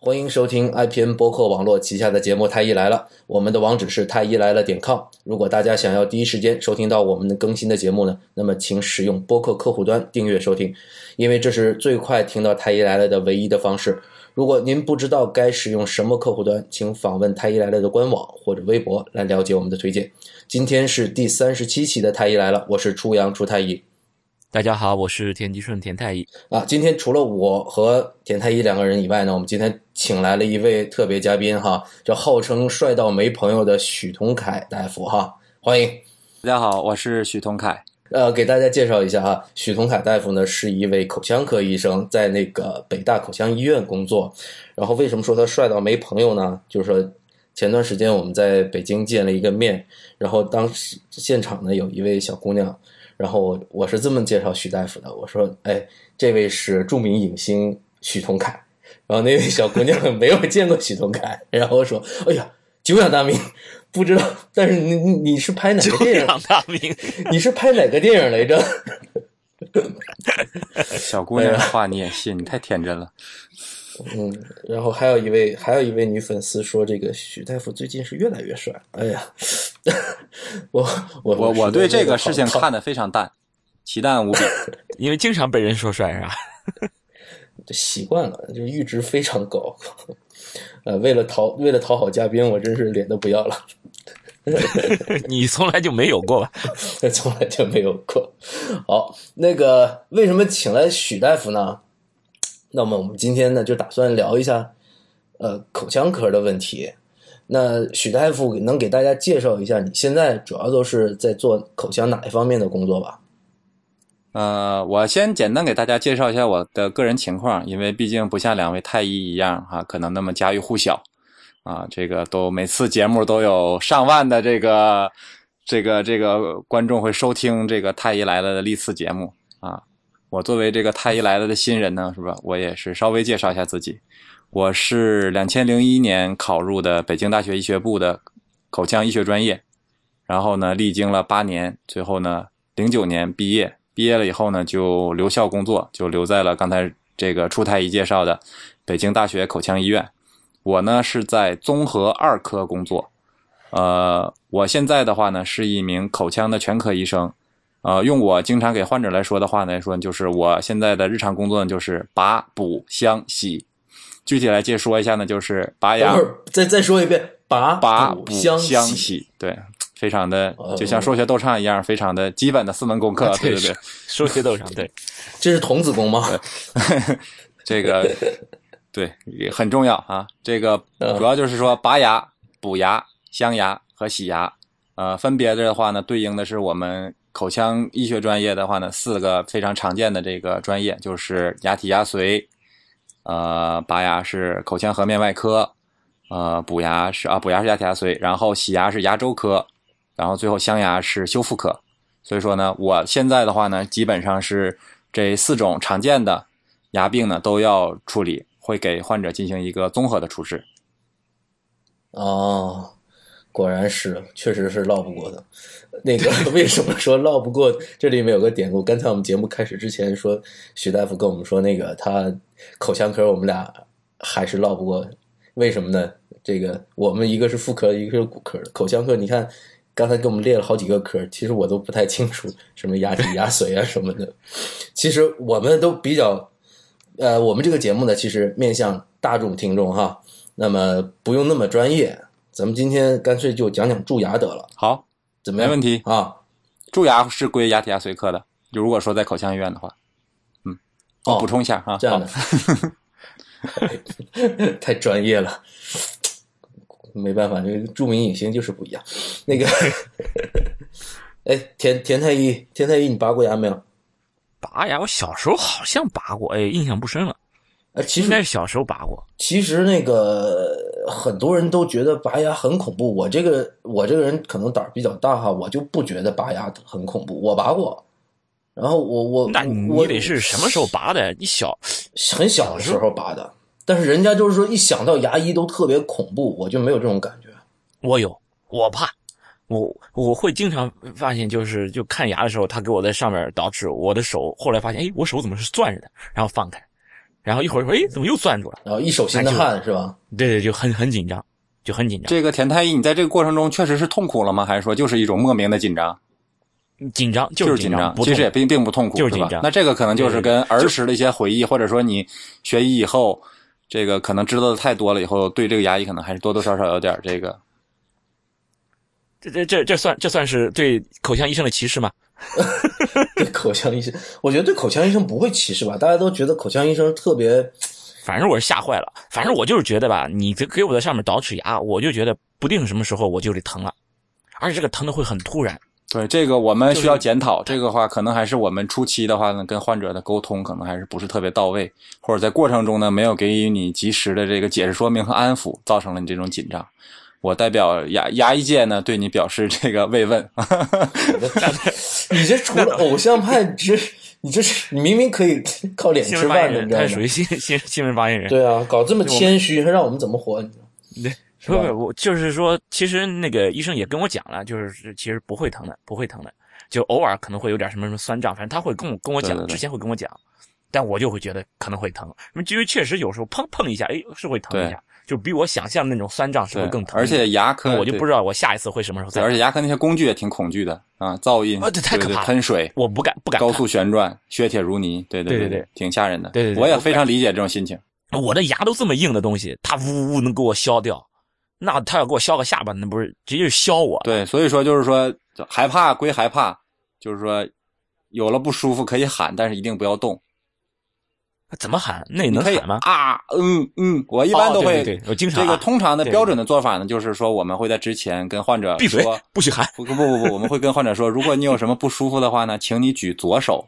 欢迎收听 IPN 播客网络旗下的节目《太医来了》，我们的网址是太医来了点 com。如果大家想要第一时间收听到我们的更新的节目呢，那么请使用播客客户端订阅收听，因为这是最快听到《太医来了》的唯一的方式。如果您不知道该使用什么客户端，请访问太医来了的官网或者微博来了解我们的推荐。今天是第三十七期的《太医来了》，我是初阳初太医。大家好，我是田吉顺田太医啊。今天除了我和田太医两个人以外呢，我们今天请来了一位特别嘉宾哈，叫号称帅到没朋友的许同凯大夫哈，欢迎。大家好，我是许同凯。呃，给大家介绍一下哈，许同凯大夫呢是一位口腔科医生，在那个北大口腔医院工作。然后为什么说他帅到没朋友呢？就是说前段时间我们在北京见了一个面，然后当时现场呢有一位小姑娘，然后我我是这么介绍许大夫的，我说，哎，这位是著名影星许同凯。然后那位小姑娘 没有见过许同凯，然后说，哎呀，久仰大名。不知道，但是你你你是拍哪个电影？大名，你是拍哪个电影来着？小姑娘的话你也信？你太天真了。嗯，然后还有一位还有一位女粉丝说，这个许大夫最近是越来越帅。哎呀，我我我我对这个事情看得非常淡，奇淡无比，因为经常被人说帅是吧？习惯了，就是阈值非常高。呃，为了讨为了讨好嘉宾，我真是脸都不要了。你从来就没有过吧？从来就没有过。好，那个为什么请来许大夫呢？那么我们今天呢，就打算聊一下呃口腔科的问题。那许大夫能给大家介绍一下，你现在主要都是在做口腔哪一方面的工作吧？呃，我先简单给大家介绍一下我的个人情况，因为毕竟不像两位太医一样哈，可能那么家喻户晓啊。这个都每次节目都有上万的这个这个这个观众会收听这个太医来了的历次节目啊。我作为这个太医来了的新人呢，是吧？我也是稍微介绍一下自己，我是两千零一年考入的北京大学医学部的口腔医学专业，然后呢，历经了八年，最后呢，零九年毕业。毕业了以后呢，就留校工作，就留在了刚才这个初太医介绍的北京大学口腔医院。我呢是在综合二科工作，呃，我现在的话呢是一名口腔的全科医生。呃，用我经常给患者来说的话来说，就是我现在的日常工作呢就是拔、补、镶、洗。具体来介说一下呢，就是拔牙。再再说一遍，拔、拔、补、镶、洗。对。非常的，就像数学斗唱一样，非常的基本的四门功课，对对对，数学斗唱，对，这是童子功吗？这个 对很重要啊，这个主要就是说拔牙、补牙、镶牙和洗牙，呃，分别的话呢，对应的是我们口腔医学专业的话呢，四个非常常见的这个专业，就是牙体牙髓，呃，拔牙是口腔颌面外科，呃，补牙是啊，补牙是牙体牙髓，然后洗牙是牙周科。然后最后镶牙是修复科，所以说呢，我现在的话呢，基本上是这四种常见的牙病呢都要处理，会给患者进行一个综合的处置。哦，果然是，确实是唠不过的。那个 为什么说唠不过？这里面有个典故。刚才我们节目开始之前说，许大夫跟我们说，那个他口腔科我们俩还是唠不过，为什么呢？这个我们一个是妇科，一个是骨科的，口腔科你看。刚才给我们列了好几个科，其实我都不太清楚什么牙体、牙髓啊什么的。其实我们都比较，呃，我们这个节目呢，其实面向大众听众哈，那么不用那么专业。咱们今天干脆就讲讲蛀牙得了。好，怎么样？没问题啊。蛀牙是归牙体牙髓科的。就如果说在口腔医院的话，嗯，我补充一下哈。这样的，太专业了。没办法，这个著名影星就是不一样。那个，哎，田田太医，田太医，你拔过牙没有？拔牙，我小时候好像拔过，哎，印象不深了。呃，其实应该是小时候拔过。其实那个很多人都觉得拔牙很恐怖，我这个我这个人可能胆儿比较大哈，我就不觉得拔牙很恐怖。我拔过，然后我我那你得是什么时候拔的？你小很小的时候拔的。但是人家就是说，一想到牙医都特别恐怖，我就没有这种感觉。我有，我怕，我我会经常发现，就是就看牙的时候，他给我在上面捯饬我的手，后来发现，哎，我手怎么是攥着的？然后放开，然后一会儿说，哎，怎么又攥住了？然后一手心的汗是吧？对对，就很很紧张，就很紧张。这个田太医，你在这个过程中确实是痛苦了吗？还是说就是一种莫名的紧张？紧张就是紧张，其实也并并不痛苦，就是紧张。那这个可能就是跟儿时的一些回忆，或者说你学医以后，这个可能知道的太多了，以后对这个牙医可能还是多多少少有点这个。这这这这算这算是对口腔医生的歧视吗？对口腔医生，我觉得对口腔医生不会歧视吧？大家都觉得口腔医生特别。反正我是吓坏了，反正我就是觉得吧，你给给我在上面倒齿牙，我就觉得不定什么时候我就得疼了，而且这个疼的会很突然。对这个我们需要检讨，这个话可能还是我们初期的话呢，跟患者的沟通可能还是不是特别到位，或者在过程中呢没有给予你及时的这个解释说明和安抚，造成了你这种紧张。我代表牙牙医界呢，对你表示这个慰问。你这除了偶像派，这你这是你明明可以靠脸吃饭的，你知道吗？他属于新新新闻发言人。对啊，搞这么谦虚，让我们怎么活？你知道？对，不不，我就是说，其实那个医生也跟我讲了，就是其实不会疼的，不会疼的，就偶尔可能会有点什么什么酸胀，反正他会跟我跟我讲，之前会跟我讲，但我就会觉得可能会疼，因为确实有时候碰碰一下，哎，是会疼一下。就比我想象的那种酸胀是会更疼，而且牙科我就不知道我下一次会什么时候再。而且牙科那些工具也挺恐惧的啊，噪音啊，这太可怕，喷水我不敢不敢。高速旋转，削铁如泥，对对对对，挺吓人的。对对，我也非常理解这种心情。我的牙都这么硬的东西，它呜呜能给我削掉，那他要给我削个下巴，那不是直接是削我？对，所以说就是说害怕归害怕，就是说有了不舒服可以喊，但是一定不要动。怎么喊？那能喊吗？啊，嗯嗯，我一般都会。对，我经常。这个通常的标准的做法呢，就是说我们会在之前跟患者闭嘴，不许喊。不不不不，我们会跟患者说，如果你有什么不舒服的话呢，请你举左手，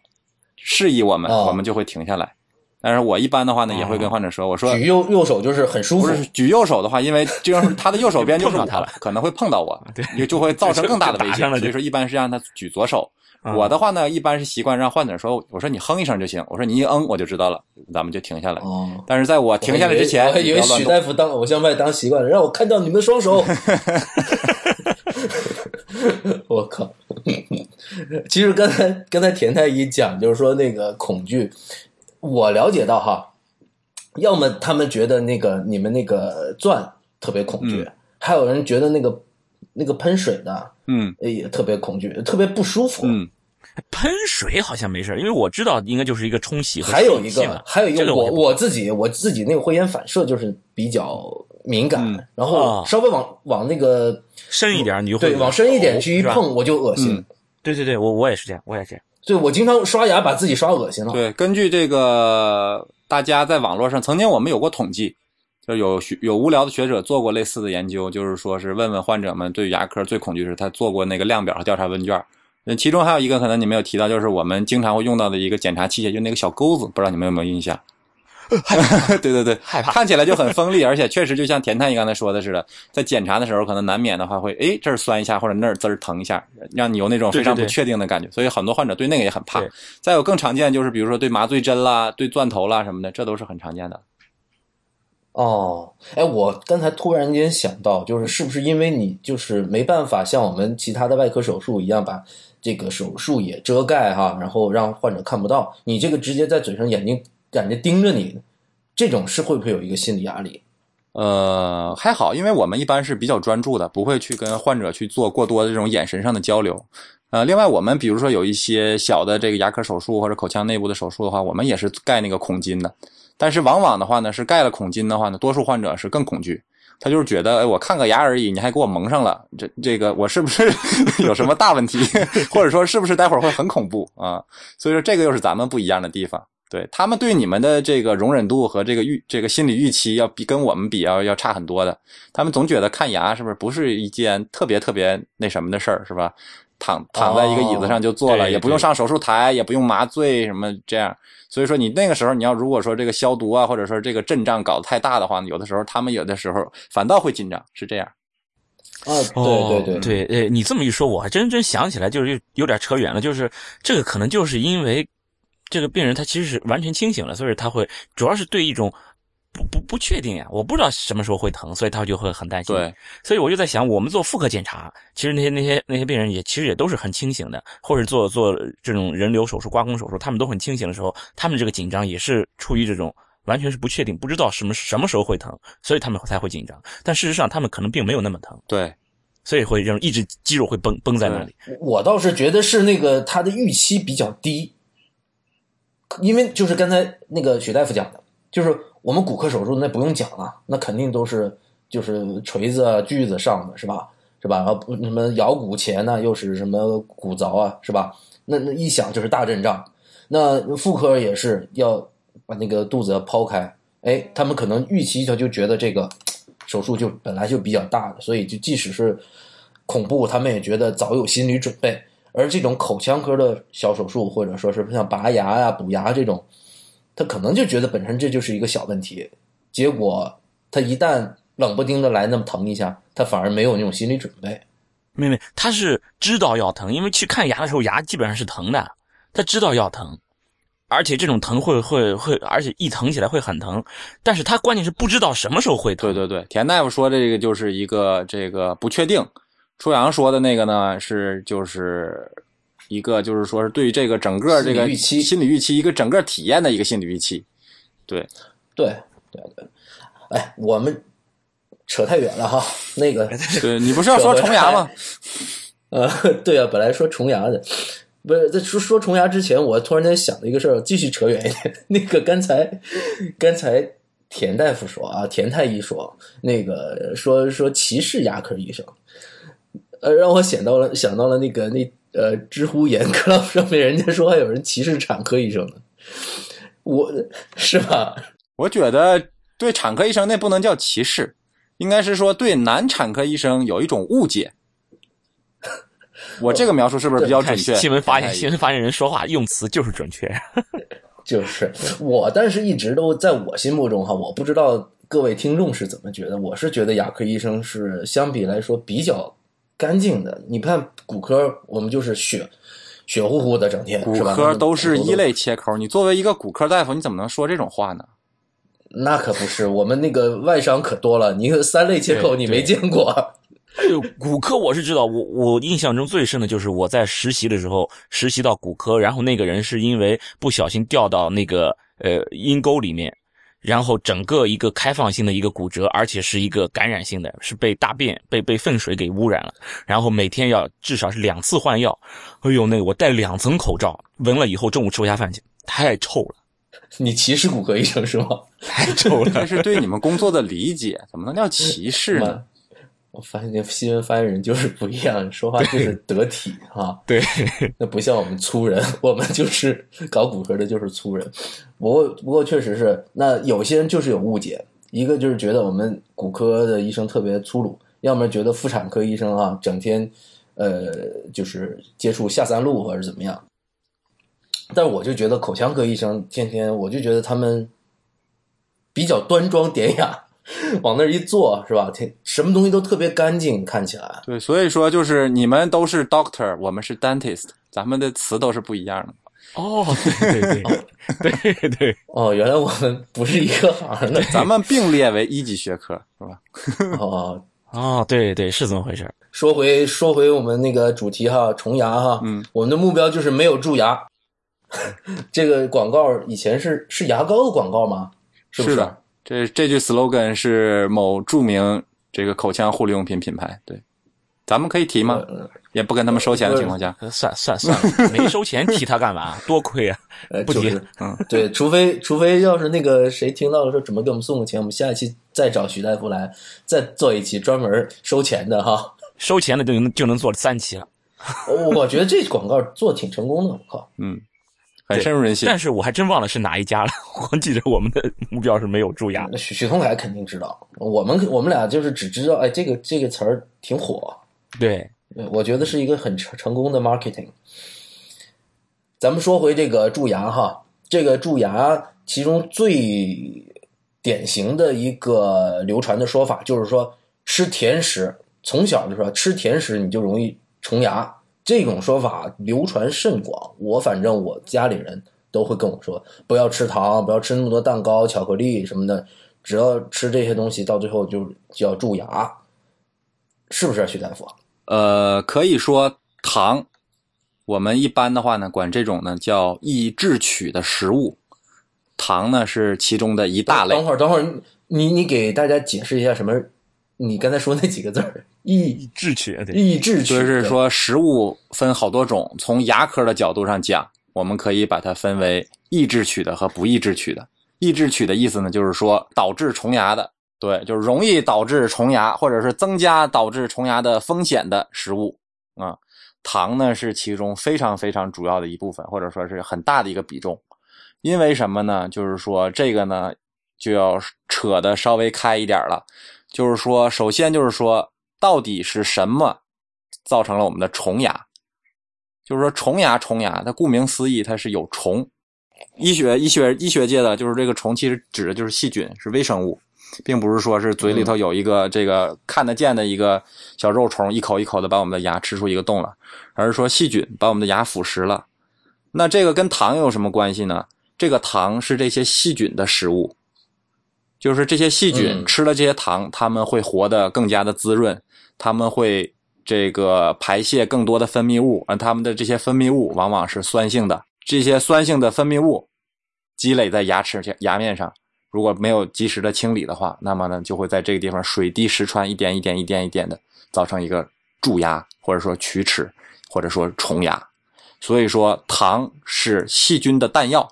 示意我们，我们就会停下来。但是我一般的话呢，也会跟患者说，我说举右右手就是很舒服。不是举右手的话，因为这样他的右手边 就是他了，可能会碰到我，对，就会造成更大的 危险。所以说，一般是让他举左手。我的话呢，一般是习惯让患者说：“我说你哼一声就行。”我说你一嗯，我就知道了，咱们就停下来。哦。但是在我停下来之前，我还以为许大夫当偶像派当习惯了，让我看到你们的双手。我靠！其实刚才刚才田太医讲，就是说那个恐惧，我了解到哈，要么他们觉得那个你们那个钻特别恐惧，还有人觉得那个。那个喷水的，嗯，也特别恐惧，特别不舒服。嗯，喷水好像没事因为我知道应该就是一个冲洗。还有一个，还有一个，我我自己我自己那个慧眼反射就是比较敏感，然后稍微往往那个深一点，你就对往深一点去一碰我就恶心。对对对，我我也是这样，我也这样。对，我经常刷牙把自己刷恶心了。对，根据这个大家在网络上曾经我们有过统计。就有学有无聊的学者做过类似的研究，就是说是问问患者们对牙科最恐惧是，他做过那个量表和调查问卷。那其中还有一个可能你没有提到，就是我们经常会用到的一个检查器械，就那个小钩子，不知道你们有没有印象？对对对，害怕，看起来就很锋利，而且确实就像田太医刚才说的似的，在检查的时候可能难免的话会，哎这儿酸一下或者那儿滋儿疼一下，让你有那种非常不确定的感觉。所以很多患者对那个也很怕。再有更常见就是比如说对麻醉针啦、对钻头啦什么的，这都是很常见的。哦，哎，我刚才突然间想到，就是是不是因为你就是没办法像我们其他的外科手术一样把这个手术也遮盖哈，然后让患者看不到，你这个直接在嘴上眼睛感觉盯着你，这种是会不会有一个心理压力？呃，还好，因为我们一般是比较专注的，不会去跟患者去做过多的这种眼神上的交流。呃，另外我们比如说有一些小的这个牙科手术或者口腔内部的手术的话，我们也是盖那个孔巾的。但是往往的话呢，是盖了孔巾的话呢，多数患者是更恐惧，他就是觉得，哎，我看个牙而已，你还给我蒙上了，这这个我是不是 有什么大问题，或者说是不是待会儿会很恐怖啊？所以说这个又是咱们不一样的地方，对他们对你们的这个容忍度和这个预这个心理预期要比跟我们比要要差很多的，他们总觉得看牙是不是不是一件特别特别那什么的事儿，是吧？躺躺在一个椅子上就做了，也不用上手术台，也不用麻醉什么这样。所以说你那个时候你要如果说这个消毒啊，或者说这个阵仗搞得太大的话，有的时候他们有的时候反倒会紧张，是这样。哦，对对对对，呃，你这么一说，我还真真想起来，就是有点扯远了，就是这个可能就是因为这个病人他其实是完全清醒了，所以他会主要是对一种。不不不确定呀，我不知道什么时候会疼，所以他就会很担心。对，所以我就在想，我们做妇科检查，其实那些那些那些病人也其实也都是很清醒的，或者做做这种人流手术、刮宫手术，他们都很清醒的时候，他们这个紧张也是出于这种完全是不确定，不知道什么什么时候会疼，所以他们才会紧张。但事实上，他们可能并没有那么疼，对，所以会让一直肌肉会绷绷在那里。我倒是觉得是那个他的预期比较低，因为就是刚才那个许大夫讲的，就是我们骨科手术那不用讲了，那肯定都是就是锤子啊锯子上的是吧？是吧？然后什么咬骨前呢，又是什么骨凿啊，是吧？那那一想就是大阵仗。那妇科也是要把那个肚子要剖开，哎，他们可能预期他就觉得这个手术就本来就比较大的，所以就即使是恐怖，他们也觉得早有心理准备。而这种口腔科的小手术，或者说是像拔牙呀、补牙这种，他可能就觉得本身这就是一个小问题，结果他一旦冷不丁的来那么疼一下，他反而没有那种心理准备。妹妹，他是知道要疼，因为去看牙的时候牙基本上是疼的，他知道要疼，而且这种疼会会会，而且一疼起来会很疼，但是他关键是不知道什么时候会疼。对对对，田大夫说的这个就是一个这个不确定。初阳说的那个呢，是就是一个就是说是对于这个整个这个预期心理预期一个整个体验的一个心理预期，对对对对，哎，我们扯太远了哈，那个 对你不是要说重牙吗？呃，对啊，本来说重牙的，不是在说说重牙之前，我突然间想了一个事儿，继续扯远一点。那个刚才刚才田大夫说啊，田太医说那个说说歧视牙科医生。呃，让我想到了想到了那个那呃，知乎严 club 上面人家说还有人歧视产科医生呢，我是吧？我觉得对产科医生那不能叫歧视，应该是说对男产科医生有一种误解。我这个描述是不是比较准确？新闻发言新闻发言人说话用词就是准确，就是我，但是一直都在我心目中哈，我不知道各位听众是怎么觉得，我是觉得牙科医生是相比来说比较。干净的，你看骨科，我们就是血血乎乎的，整天骨科都是一类切口。你作为一个骨科大夫，你怎么能说这种话呢？那可不是，我们那个外伤可多了。你三类切口你没见过？骨科我是知道，我我印象中最深的就是我在实习的时候，实习到骨科，然后那个人是因为不小心掉到那个呃阴沟里面。然后整个一个开放性的一个骨折，而且是一个感染性的，是被大便被被粪水给污染了。然后每天要至少是两次换药。哎呦，那个我戴两层口罩，闻了以后中午吃不下饭去，太臭了。你歧视骨科医生是吗？太臭了，这是对你们工作的理解，怎么能叫歧视呢？我发现那新闻发言人就是不一样，说话就是得体哈。对，那不像我们粗人，我们就是搞骨科的，就是粗人。不过，不过确实是，那有些人就是有误解，一个就是觉得我们骨科的医生特别粗鲁，要么觉得妇产科医生啊，整天呃就是接触下三路或者怎么样。但我就觉得口腔科医生天天，我就觉得他们比较端庄典雅。往那儿一坐是吧？挺什么东西都特别干净，看起来。对，所以说就是你们都是 doctor，我们是 dentist，咱们的词都是不一样的。哦，对对对，对对。哦，原来我们不是一个行的，咱们并列为一级学科，是吧？哦哦，对对，是这么回事。说回说回我们那个主题哈，虫牙哈，嗯，我们的目标就是没有蛀牙。这个广告以前是是牙膏的广告吗？是不是？这这句 slogan 是某著名这个口腔护理用品品牌，对，咱们可以提吗？也不跟他们收钱的情况下，算算算了，没收钱提它干嘛？多亏啊！不提，嗯，对，除非除非要是那个谁听到了说准备给我们送个钱，我们下一期再找徐大夫来再做一期专门收钱的哈，收钱的就能就能做三期了。我觉得这广告做挺成功的，我靠，嗯。很深入人心，但是我还真忘了是哪一家了。我记得我们的目标是没有蛀牙。许许同凯肯定知道，我们我们俩就是只知道，哎，这个这个词儿挺火。对，我觉得是一个很成成功的 marketing。咱们说回这个蛀牙哈，这个蛀牙其中最典型的一个流传的说法就是说，吃甜食，从小就说吃甜食你就容易虫牙。这种说法流传甚广，我反正我家里人都会跟我说，不要吃糖，不要吃那么多蛋糕、巧克力什么的，只要吃这些东西，到最后就就要蛀牙，是不是，徐大夫？呃，可以说糖，我们一般的话呢，管这种呢叫易智取的食物，糖呢是其中的一大类。等会儿，等会儿，你你给大家解释一下什么？你刚才说那几个字儿，抑制取，抑制取，就是说食物分好多种。从牙科的角度上讲，我们可以把它分为抑制取的和不抑制取的。抑制取的意思呢，就是说导致虫牙的，对，就是容易导致虫牙或者是增加导致虫牙的风险的食物啊。糖呢是其中非常非常主要的一部分，或者说是很大的一个比重。因为什么呢？就是说这个呢就要扯的稍微开一点了。就是说，首先就是说，到底是什么造成了我们的虫牙？就是说，虫牙，虫牙，它顾名思义，它是有虫。医学、医学、医学界的就是这个虫，其实指的就是细菌，是微生物，并不是说是嘴里头有一个这个看得见的一个小肉虫，一口一口的把我们的牙吃出一个洞了，而是说细菌把我们的牙腐蚀了。那这个跟糖有什么关系呢？这个糖是这些细菌的食物。就是这些细菌吃了这些糖，它们会活得更加的滋润，它们会这个排泄更多的分泌物，而它们的这些分泌物往往是酸性的。这些酸性的分泌物积累在牙齿牙面上，如果没有及时的清理的话，那么呢就会在这个地方水滴石穿，一点一点一点一点的造成一个蛀牙，或者说龋齿，或者说虫牙。所以说，糖是细菌的弹药，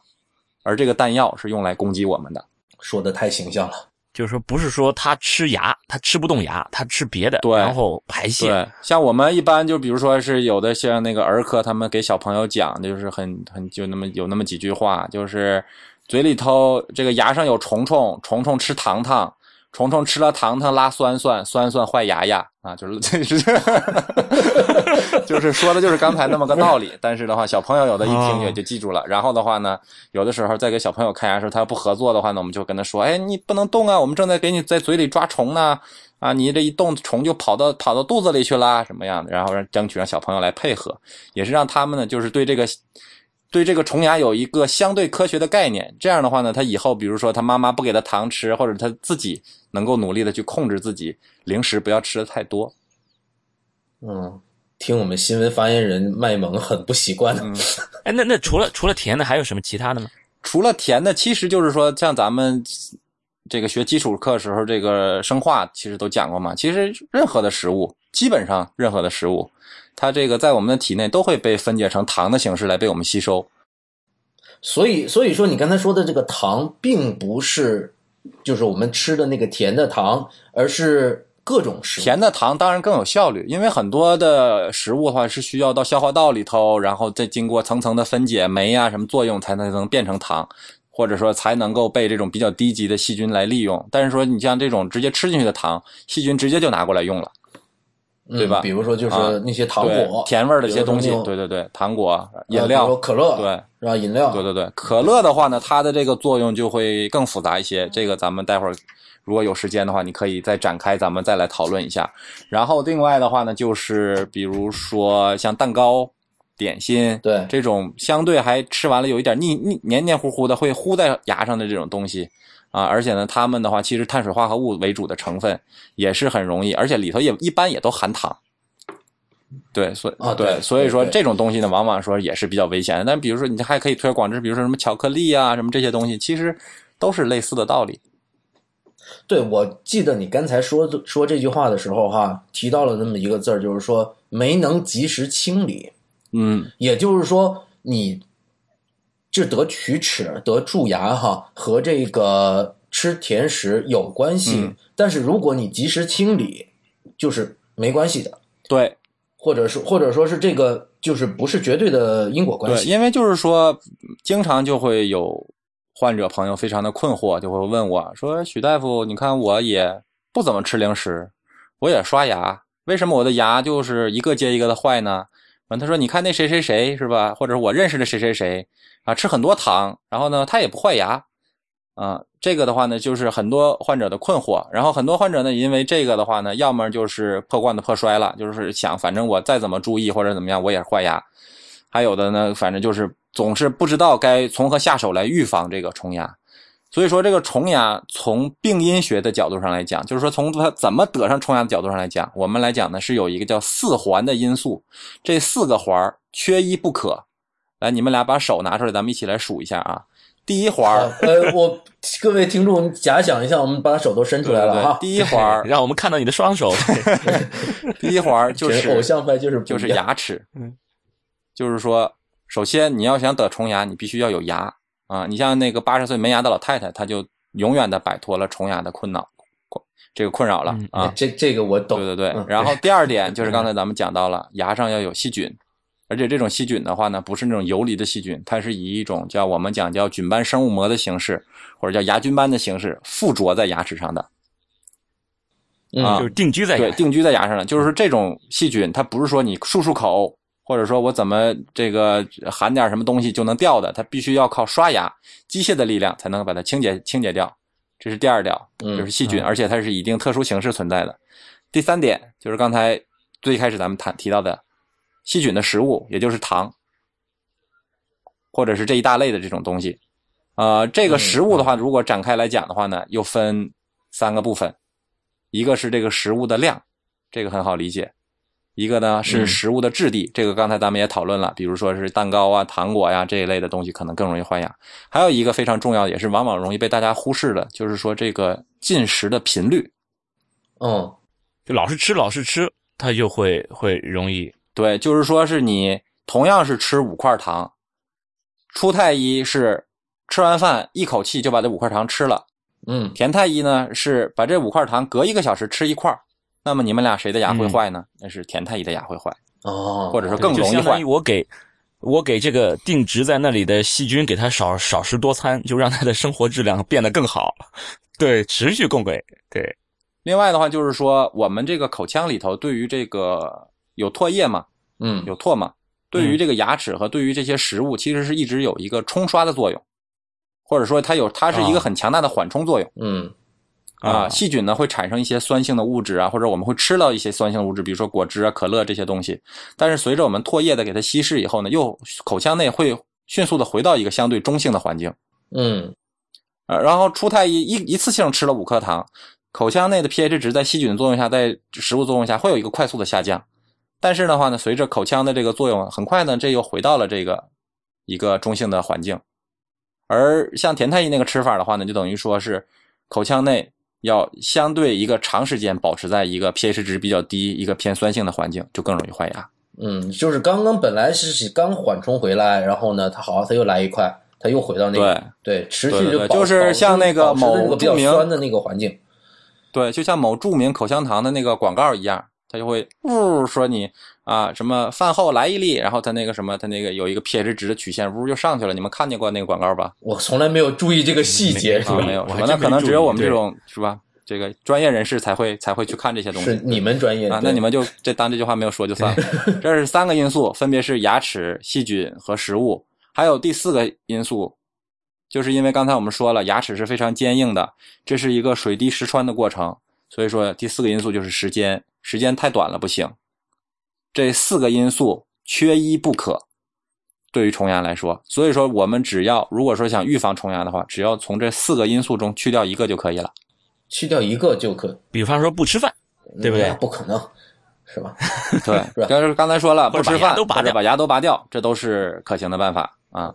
而这个弹药是用来攻击我们的。说的太形象了，就是说不是说他吃牙，他吃不动牙，他吃别的，对，然后排泄。对，像我们一般就比如说是有的像那个儿科，他们给小朋友讲，就是很很就那么有那么几句话，就是嘴里头这个牙上有虫虫，虫虫吃糖糖。虫虫吃了糖糖拉酸酸，酸酸坏牙牙啊，就是这是，就是说的就是刚才那么个道理。但是的话，小朋友有的一听也就记住了。然后的话呢，有的时候在给小朋友看牙时候，他不合作的话呢，我们就跟他说：“哎，你不能动啊，我们正在给你在嘴里抓虫呢，啊，你这一动虫就跑到跑到肚子里去了，什么样的？”然后让争取让小朋友来配合，也是让他们呢，就是对这个。对这个虫牙有一个相对科学的概念，这样的话呢，他以后比如说他妈妈不给他糖吃，或者他自己能够努力的去控制自己零食不要吃的太多。嗯，听我们新闻发言人卖萌很不习惯的。哎，那那除了除了甜的还有什么其他的吗？除了甜的，其实就是说像咱们这个学基础课时候，这个生化其实都讲过嘛。其实任何的食物，基本上任何的食物。它这个在我们的体内都会被分解成糖的形式来被我们吸收，所以所以说你刚才说的这个糖并不是就是我们吃的那个甜的糖，而是各种食甜的糖当然更有效率，因为很多的食物的话是需要到消化道里头，然后再经过层层的分解酶啊什么作用才能能变成糖，或者说才能够被这种比较低级的细菌来利用。但是说你像这种直接吃进去的糖，细菌直接就拿过来用了。对吧？比如说，就是那些糖果、甜味的一些东西，对对对，糖果、饮料、可乐，对，然后？饮料，对对对，可乐的话呢，它的这个作用就会更复杂一些。这个咱们待会儿如果有时间的话，你可以再展开，咱们再来讨论一下。然后另外的话呢，就是比如说像蛋糕、点心，对这种相对还吃完了有一点腻腻、黏黏糊糊的，会糊在牙上的这种东西。啊，而且呢，它们的话，其实碳水化合物为主的成分也是很容易，而且里头也一般也都含糖。对，所以啊，对，所以说这种东西呢，往往说也是比较危险。但比如说，你还可以推广，这比如说什么巧克力啊，什么这些东西，其实都是类似的道理。对，我记得你刚才说说这句话的时候，哈，提到了那么一个字儿，就是说没能及时清理。嗯，也就是说你。这得龋齿、得蛀牙，哈，和这个吃甜食有关系。但是如果你及时清理，就是没关系的。对，或者是或者说是这个，就是不是绝对的因果关系。对，因为就是说，经常就会有患者朋友非常的困惑，就会问我说：“许大夫，你看我也不怎么吃零食，我也刷牙，为什么我的牙就是一个接一个的坏呢？”完，他说：“你看那谁谁谁是吧？或者我认识的谁谁谁。”啊，吃很多糖，然后呢，他也不坏牙，啊，这个的话呢，就是很多患者的困惑。然后很多患者呢，因为这个的话呢，要么就是破罐子破摔了，就是想反正我再怎么注意或者怎么样，我也坏牙。还有的呢，反正就是总是不知道该从何下手来预防这个虫牙。所以说，这个虫牙从病因学的角度上来讲，就是说从它怎么得上虫牙的角度上来讲，我们来讲呢是有一个叫四环的因素，这四个环缺一不可。来，你们俩把手拿出来，咱们一起来数一下啊。第一环儿，呃，我各位听众假想一下，我们把手都伸出来了哈。第一环儿，让我们看到你的双手。第一环儿就是偶像派，就是就是牙齿。嗯，就是说，首先你要想得虫牙，你必须要有牙啊。你像那个八十岁没牙的老太太，她就永远的摆脱了虫牙的困扰，这个困扰了啊。这这个我懂。对对对。然后第二点就是刚才咱们讲到了，牙上要有细菌。而且这种细菌的话呢，不是那种游离的细菌，它是以一种叫我们讲叫菌斑生物膜的形式，或者叫牙菌斑的形式附着在牙齿上的，啊，就是定居在对定居在牙上的。就是说这种细菌，它不是说你漱漱口，或者说我怎么这个含点什么东西就能掉的，它必须要靠刷牙机械的力量才能把它清洁清洁掉。这是第二条，就是细菌，而且它是以一定特殊形式存在的。第三点就是刚才最开始咱们谈提到的。细菌的食物，也就是糖，或者是这一大类的这种东西，呃，这个食物的话，如果展开来讲的话呢，又分三个部分，一个是这个食物的量，这个很好理解；一个呢是食物的质地，这个刚才咱们也讨论了，比如说是蛋糕啊、糖果呀这一类的东西，可能更容易坏牙。还有一个非常重要，也是往往容易被大家忽视的，就是说这个进食的频率。嗯，就老是吃，老是吃，它就会会容易。对，就是说，是你同样是吃五块糖，初太医是吃完饭一口气就把这五块糖吃了，嗯，田太医呢是把这五块糖隔一个小时吃一块那么你们俩谁的牙会坏呢？那是田太医的牙会坏哦，或者说更容易坏。我给我给这个定植在那里的细菌给它少少食多餐，就让它的生活质量变得更好。对，持续供给。对，另外的话就是说，我们这个口腔里头对于这个。有唾液嘛？嗯，有唾嘛？对于这个牙齿和对于这些食物，其实是一直有一个冲刷的作用，或者说它有，它是一个很强大的缓冲作用。嗯，啊，细菌呢会产生一些酸性的物质啊，或者我们会吃到一些酸性物质，比如说果汁啊、可乐这些东西。但是随着我们唾液的给它稀释以后呢，又口腔内会迅速的回到一个相对中性的环境。嗯，呃，然后初太医一一次性吃了五颗糖，口腔内的 pH 值在细菌的作用下，在食物作用下会有一个快速的下降。但是的话呢，随着口腔的这个作用，很快呢，这又回到了这个一个中性的环境。而像田太医那个吃法的话呢，就等于说是口腔内要相对一个长时间保持在一个 pH 值比较低、一个偏酸性的环境，就更容易坏牙。嗯，就是刚刚本来是刚缓冲回来，然后呢，它好，它又来一块，它又回到那个对对持续就就是像那个某著名酸的那个环境，对，就像某著名口香糖的那个广告一样。它就会呜说你啊什么饭后来一粒，然后它那个什么它那个有一个 pH 值的曲线，呜就上去了。你们看见过那个广告吧？我从来没有注意这个细节，是吧？没有，那可能只有我们这种是吧？这个专业人士才会才会去看这些东西。是你们专业啊？那你们就这当这句话没有说就算了。这是三个因素，分别是牙齿、细菌和食物。还有第四个因素，就是因为刚才我们说了，牙齿是非常坚硬的，这是一个水滴石穿的过程。所以说，第四个因素就是时间，时间太短了不行。这四个因素缺一不可，对于虫牙来说。所以说，我们只要如果说想预防虫牙的话，只要从这四个因素中去掉一个就可以了。去掉一个就可，比方说不吃饭，对不对？不可能，是吧？对，是吧？但是刚才说了，不吃饭或者把牙都拔掉，这都是可行的办法啊。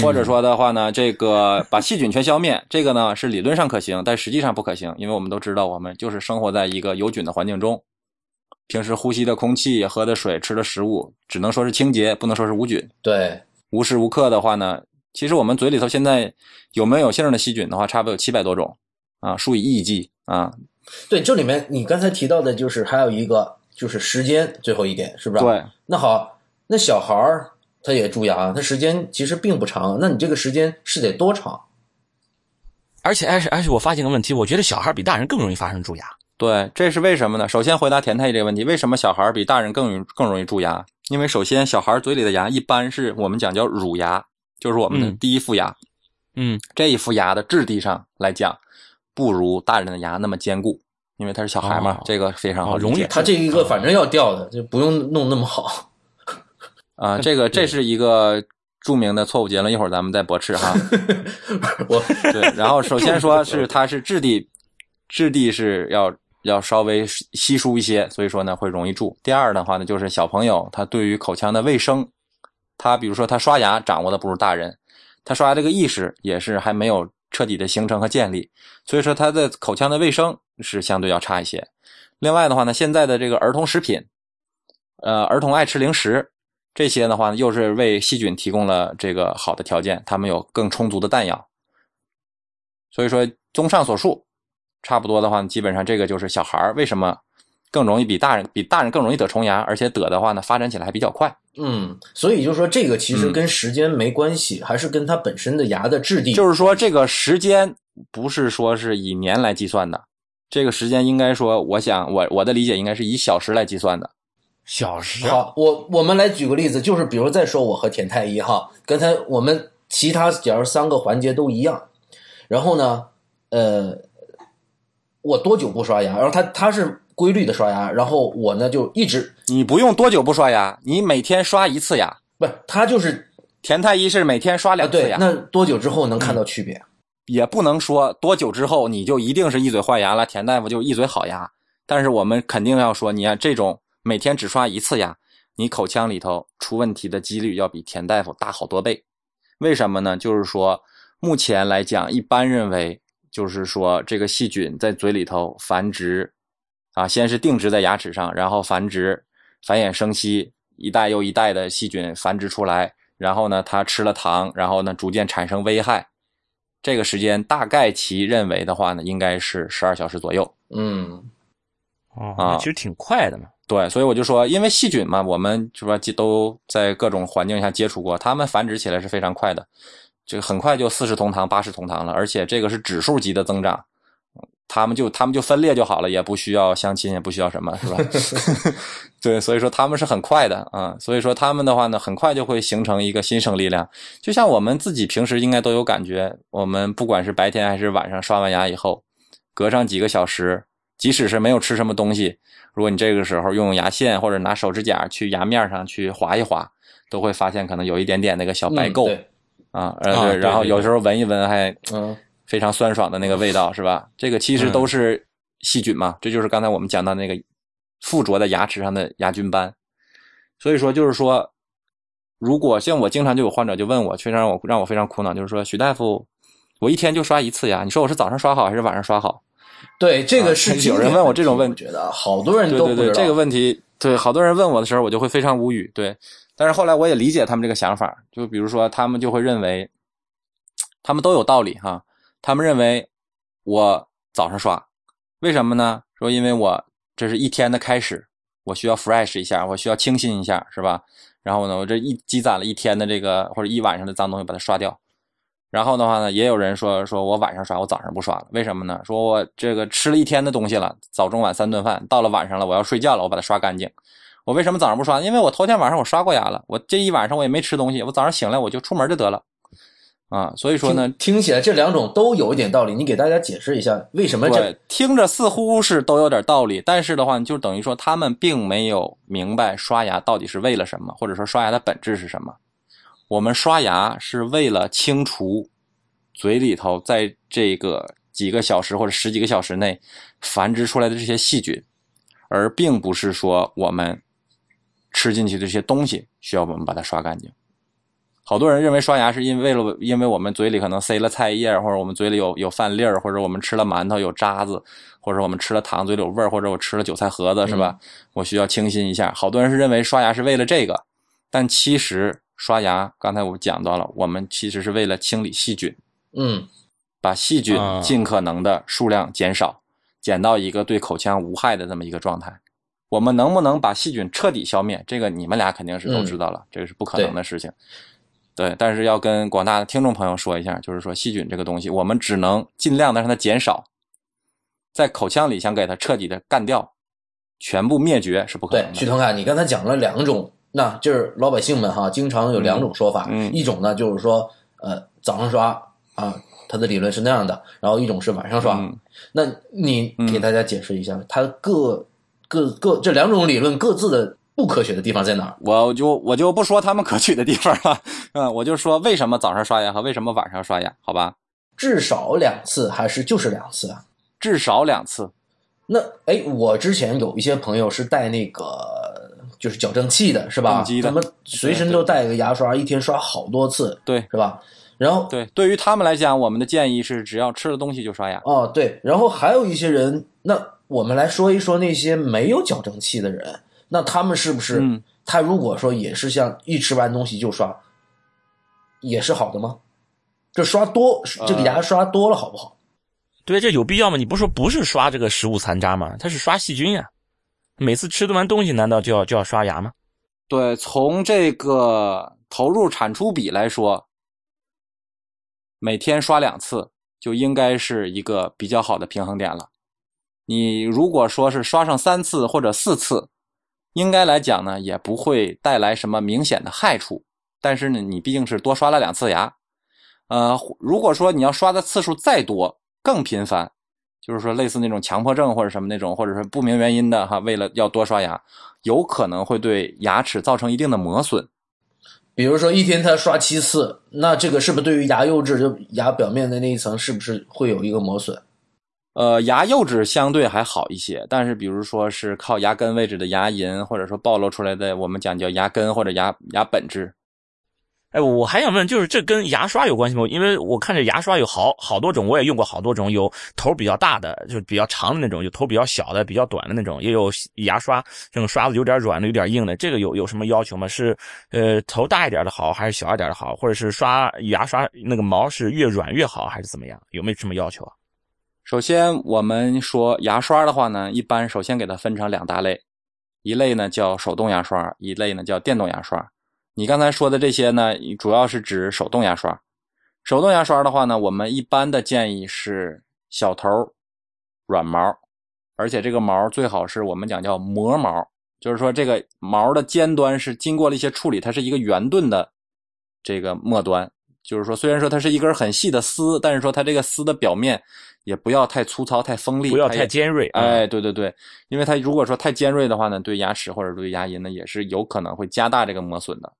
或者说的话呢，这个把细菌全消灭，这个呢是理论上可行，但实际上不可行，因为我们都知道，我们就是生活在一个有菌的环境中，平时呼吸的空气、喝的水、吃的食物，只能说是清洁，不能说是无菌。对，无时无刻的话呢，其实我们嘴里头现在有没有性的细菌的话，差不多有七百多种啊，数以亿计啊。对，这里面你刚才提到的就是还有一个就是时间，最后一点是不是？对。那好，那小孩儿。他也蛀牙，他时间其实并不长。那你这个时间是得多长？而且，而且，而且，我发现个问题，我觉得小孩比大人更容易发生蛀牙。对，这是为什么呢？首先回答田太医这个问题：为什么小孩比大人更更容易蛀牙？因为首先，小孩嘴里的牙一般是我们讲叫乳牙，就是我们的第一副牙。嗯，这一副牙的质地上来讲，不如大人的牙那么坚固，因为他是小孩嘛。这个非常好容易。他这一个反正要掉的，就不用弄那么好。啊，这个 这是一个著名的错误结论，一会儿咱们再驳斥哈。我对，然后首先说是它是质地，质地是要要稍微稀疏一些，所以说呢会容易蛀。第二的话呢，就是小朋友他对于口腔的卫生，他比如说他刷牙掌握的不如大人，他刷牙这个意识也是还没有彻底的形成和建立，所以说他的口腔的卫生是相对要差一些。另外的话呢，现在的这个儿童食品，呃，儿童爱吃零食，这些的话呢，又是为细菌提供了这个好的条件，他们有更充足的弹药。所以说，综上所述，差不多的话，基本上这个就是小孩为什么更容易比大人比大人更容易得虫牙，而且得的话呢，发展起来还比较快。嗯，所以就是说，这个其实跟时间没关系，还是跟它本身的牙的质地。就是说，这个时间不是说是以年来计算的，这个时间应该说，我想我我的理解应该是以小时来计算的。小时好，我我们来举个例子，就是比如再说我和田太医哈，刚才我们其他假如三个环节都一样，然后呢，呃，我多久不刷牙？然后他他是规律的刷牙，然后我呢就一直你不用多久不刷牙，你每天刷一次牙。不是他就是田太医是每天刷两次牙，那多久之后能看到区别？也不能说多久之后你就一定是一嘴坏牙了，田大夫就一嘴好牙。但是我们肯定要说，你看这种每天只刷一次牙，你口腔里头出问题的几率要比田大夫大好多倍。为什么呢？就是说目前来讲，一般认为就是说这个细菌在嘴里头繁殖，啊，先是定植在牙齿上，然后繁殖、繁衍生息，一代又一代的细菌繁殖出来，然后呢，它吃了糖，然后呢，逐渐产生危害。这个时间大概其认为的话呢，应该是十二小时左右。嗯哦，啊其实挺快的嘛。对，所以我就说，因为细菌嘛，我们是吧，都在各种环境下接触过，它们繁殖起来是非常快的，这个很快就四世同堂、八世同堂了，而且这个是指数级的增长，他们就他们就分裂就好了，也不需要相亲，也不需要什么，是吧？对，所以说他们是很快的啊，所以说他们的话呢，很快就会形成一个新生力量，就像我们自己平时应该都有感觉，我们不管是白天还是晚上刷完牙以后，隔上几个小时，即使是没有吃什么东西。如果你这个时候用牙线或者拿手指甲去牙面上去划一划，都会发现可能有一点点那个小白垢、啊，呃，啊然后有时候闻一闻还嗯非常酸爽的那个味道，是吧？这个其实都是细菌嘛，这就是刚才我们讲到那个附着在牙齿上的牙菌斑。所以说，就是说，如果像我经常就有患者就问我，确实让我让我非常苦恼，就是说，许大夫，我一天就刷一次牙，你说我是早上刷好还是晚上刷好？对，这个是啊 有人问我这种问题，我觉得好多人对对对，这个问题，对好多人问我的时候，我就会非常无语。对，但是后来我也理解他们这个想法，就比如说他们就会认为，他们都有道理哈。他们认为我早上刷，为什么呢？说因为我这是一天的开始，我需要 fresh 一下，我需要清新一下，是吧？然后呢，我这一积攒了一天的这个或者一晚上的脏东西，把它刷掉。然后的话呢，也有人说说我晚上刷，我早上不刷了，为什么呢？说我这个吃了一天的东西了，早中晚三顿饭，到了晚上了，我要睡觉了，我把它刷干净。我为什么早上不刷？因为我头天晚上我刷过牙了，我这一晚上我也没吃东西，我早上醒来我就出门就得了，啊，所以说呢，听起来这两种都有一点道理，你给大家解释一下为什么这，听着似乎是都有点道理，但是的话，就等于说他们并没有明白刷牙到底是为了什么，或者说刷牙的本质是什么。我们刷牙是为了清除嘴里头在这个几个小时或者十几个小时内繁殖出来的这些细菌，而并不是说我们吃进去的这些东西需要我们把它刷干净。好多人认为刷牙是因为了，因为我们嘴里可能塞了菜叶，或者我们嘴里有有饭粒儿，或者我们吃了馒头有渣子，或者我们吃了糖嘴里有味儿，或者我吃了韭菜盒子，是吧？我需要清新一下。好多人是认为刷牙是为了这个，但其实刷牙，刚才我讲到了，我们其实是为了清理细菌，嗯把细菌啊尽可能的数量减少，减到一个对口腔无害的这么一个状态。我们能不能把细菌彻底消灭？这个你们俩肯定是都知道了，这个是不可能的事情。对，但是要跟广大的听众朋友说一下，就是说细菌这个东西，我们只能尽量的让它减少，在口腔里想给它彻底的干掉，全部灭绝是不可能，的。许腾凯，你刚才讲了两种，那就是老百姓们哈，经常有两种说法，嗯嗯一种呢就是说，呃，早上刷啊，他的理论是那样的，然后一种是晚上刷。嗯那你给大家解释一下，它各各各这两种理论各自的不科学的地方在哪儿？我就我就不说他们可取的地方了，嗯，我就说为什么早上刷牙和为什么晚上刷牙，好吧？至少两次还是就是两次啊？至少两次。那哎，我之前有一些朋友是带那个就是矫正器的，是吧？动机的他们随身都带个牙刷，一天刷好多次，对是吧？然后对，对于他们来讲，我们的建议是只要吃了东西就刷牙。哦，对，然后还有一些人，那我们来说一说那些没有矫正器的人，那他们是不是？嗯他如果说也是像一吃完东西就刷，也是好的吗？这刷多，这个牙刷多了好不好？对，这有必要吗？你不是说不是刷这个食物残渣吗？它是刷细菌呀。每次吃完东西，难道就要就要刷牙吗？对，从这个投入产出比来说，每天刷两次就应该是一个比较好的平衡点了。你如果说是刷上三次或者四次，应该来讲呢，也不会带来什么明显的害处。但是呢，你毕竟是多刷了两次牙，呃，如果说你要刷的次数再多、更频繁，就是说类似那种强迫症或者什么那种，或者是不明原因的哈，为了要多刷牙，有可能会对牙齿造成一定的磨损。比如说一天他刷七次，那这个是不是对于牙釉质就牙表面的那一层是不是会有一个磨损？呃，牙釉质相对还好一些，但是比如说是靠牙根位置的牙龈，或者说暴露出来的，我们讲叫牙根或者牙牙本质。哎，我还想问，就是这跟牙刷有关系吗？因为我看这牙刷有好好多种，我也用过好多种，有头比较大的，就是比较长的那种；有头比较小的，比较短的那种；也有牙刷这种刷子有点软的，有点硬的。这个有有什么要求吗？是呃头大一点的好，还是小一点的好？或者是刷牙刷那个毛是越软越好，还是怎么样？有没有什么要求啊？首先，我们说牙刷的话呢，一般首先给它分成两大类，一类呢叫手动牙刷，一类呢叫电动牙刷。你刚才说的这些呢，主要是指手动牙刷。手动牙刷的话呢，我们一般的建议是小头、软毛，而且这个毛最好是我们讲叫磨毛，就是说这个毛的尖端是经过了一些处理，它是一个圆钝的这个末端。就是说，虽然说它是一根很细的丝，但是说它这个丝的表面也不要太粗糙、太锋利，不要太尖锐。哎，对对对，因为它如果说太尖锐的话呢，对牙齿或者对牙龈呢，也是有可能会加大这个磨损的。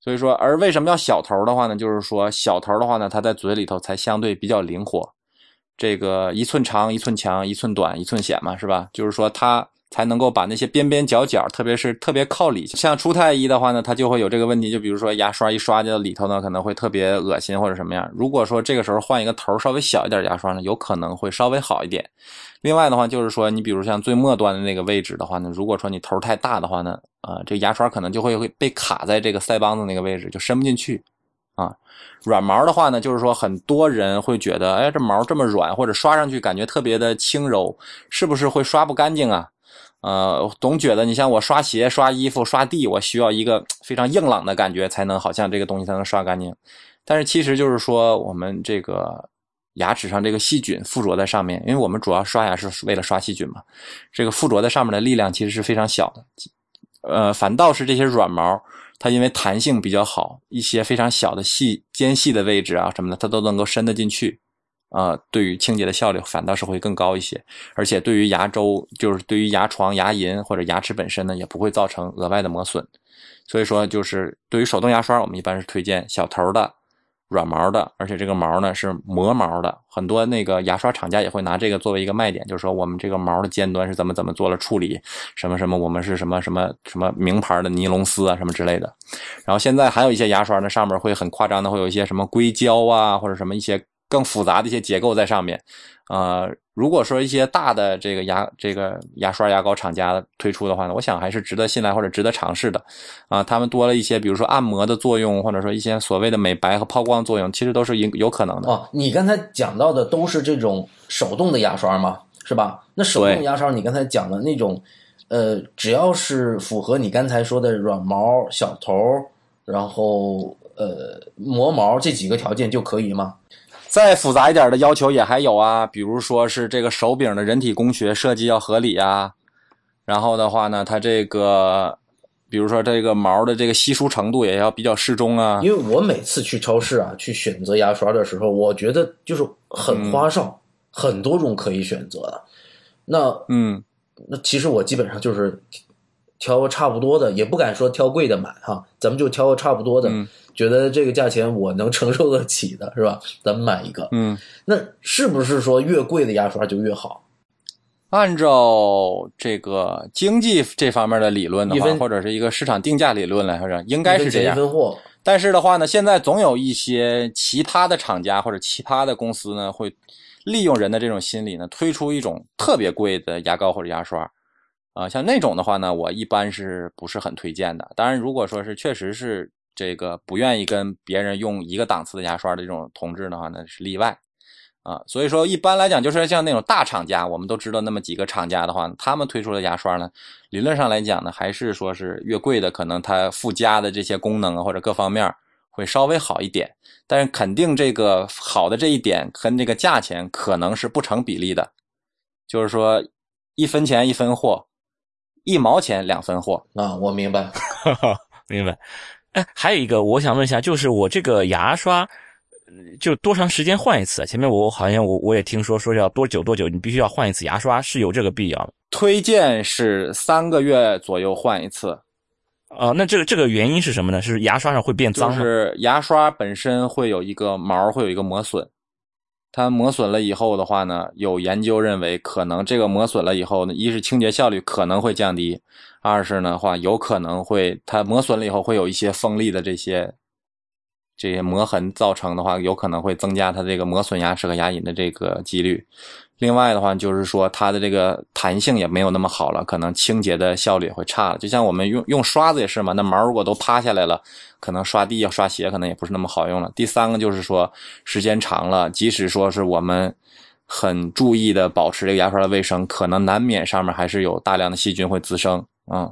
所以说，而为什么要小头的话呢？就是说小头的话呢，它在嘴里头才相对比较灵活。这个一寸长一寸强，一寸短一寸险嘛，是吧？就是说它才能够把那些边边角角，特别是特别靠里，像初太医的话呢，它就会有这个问题。就比如说牙刷一刷进里头呢，可能会特别恶心或者什么样。如果说这个时候换一个头稍微小一点牙刷呢，有可能会稍微好一点。另外的话，就是说你比如像最末端的那个位置的话呢，如果说你头太大的话呢，啊，这牙刷可能就会会被卡在这个腮帮子那个位置，就伸不进去。啊，软毛的话呢，就是说很多人会觉得，哎，这毛这么软，或者刷上去感觉特别的轻柔，是不是会刷不干净啊？呃，总觉得你像我刷鞋、刷衣服、刷地，我需要一个 非常硬朗的感觉，才能好像这个东西才能刷干净。但是其实就是说，我们这个牙齿上这个细菌附着在上面，因为我们主要刷牙是为了刷细菌嘛，这个附着在上面的力量其实是非常小的。呃，反倒是这些软毛。它因为弹性比较好，一些非常小的细间隙的位置啊什么的，它都能够伸得进去，啊，对于清洁的效率反倒是会更高一些，而且对于牙周，就是对于牙床、牙龈或者牙齿本身呢，也不会造成额外的磨损。所以说，就是对于手动牙刷，我们一般是推荐小头的。软毛的，而且这个毛呢是磨毛的，很多那个牙刷厂家也会拿这个作为一个卖点，就是说我们这个毛的尖端是怎么怎么做了处理，什么什么，我们是什么什么什么名牌的尼龙丝啊什么之类的。然后现在还有一些牙刷呢，上面会很夸张的，会有一些什么硅胶啊，或者什么一些更复杂的一些结构在上面，呃。如果说一些大的这个牙这个牙刷牙膏厂家推出的话呢，我想还是值得信赖或者值得尝试的，啊，他们多了一些，比如说按摩的作用，或者说一些所谓的美白和抛光作用，其实都是有有可能的。哦，你刚才讲到的都是这种手动的牙刷吗？是吧？那手动牙刷，你刚才讲的那种，呃，只要是符合你刚才说的软毛、小头，然后呃磨毛这几个条件就可以吗？再复杂一点的要求也还有啊，比如说是这个手柄的人体工学设计要合理啊，然后的话呢，它这个，比如说这个毛的这个稀疏程度也要比较适中啊。因为我每次去超市啊，去选择牙刷的时候，我觉得就是很花哨，很多种可以选择的。那嗯，那其实我基本上就是挑差不多的，也不敢说挑贵的买哈，咱们就挑差不多的。觉得这个价钱我能承受得起的是吧？咱们买一个。嗯，那是不是说越贵的牙刷就越好？按照这个经济这方面的理论的话，或者是一个市场定价理论来说，应该是这样。一分货。但是的话呢，现在总有一些其他的厂家或者其他的公司呢，会利用人的这种心理呢，推出一种特别贵的牙膏或者牙刷。啊，像那种的话呢，我一般是不是很推荐的？当然，如果说是确实是这个不愿意跟别人用一个档次的牙刷的这种同志的话，那是例外。啊，所以说一般来讲，就是像那种大厂家，我们都知道那么几个厂家的话，他们推出的牙刷呢，理论上来讲呢，还是说是越贵的，可能它附加的这些功能啊或者各方面会稍微好一点，但是肯定这个好的这一点跟这个价钱可能是不成比例的，就是说一分钱一分货，一毛钱两分货啊，我明白，明白。哎，还有一个我想问一下，就是我这个牙刷。就多长时间换一次？前面我好像我我也听说说要多久多久，你必须要换一次牙刷，是有这个必要推荐是三个月左右换一次。啊，那这个这个原因是什么呢？是牙刷上会变脏吗？是牙刷本身会有一个毛，会有一个磨损。它磨损了以后的话呢，有研究认为可能这个磨损了以后呢，一是清洁效率可能会降低，二是呢话有可能会它磨损了以后会有一些锋利的这些。这些磨痕造成的话，有可能会增加它这个磨损牙齿和牙龈的这个几率。另外的话，就是说它的这个弹性也没有那么好了，可能清洁的效率也会差了。就像我们用用刷子也是嘛，那毛如果都趴下来了，可能刷地、刷鞋可能也不是那么好用了。第三个就是说，时间长了，即使说是我们很注意的保持这个牙刷的卫生，可能难免上面还是有大量的细菌会滋生啊。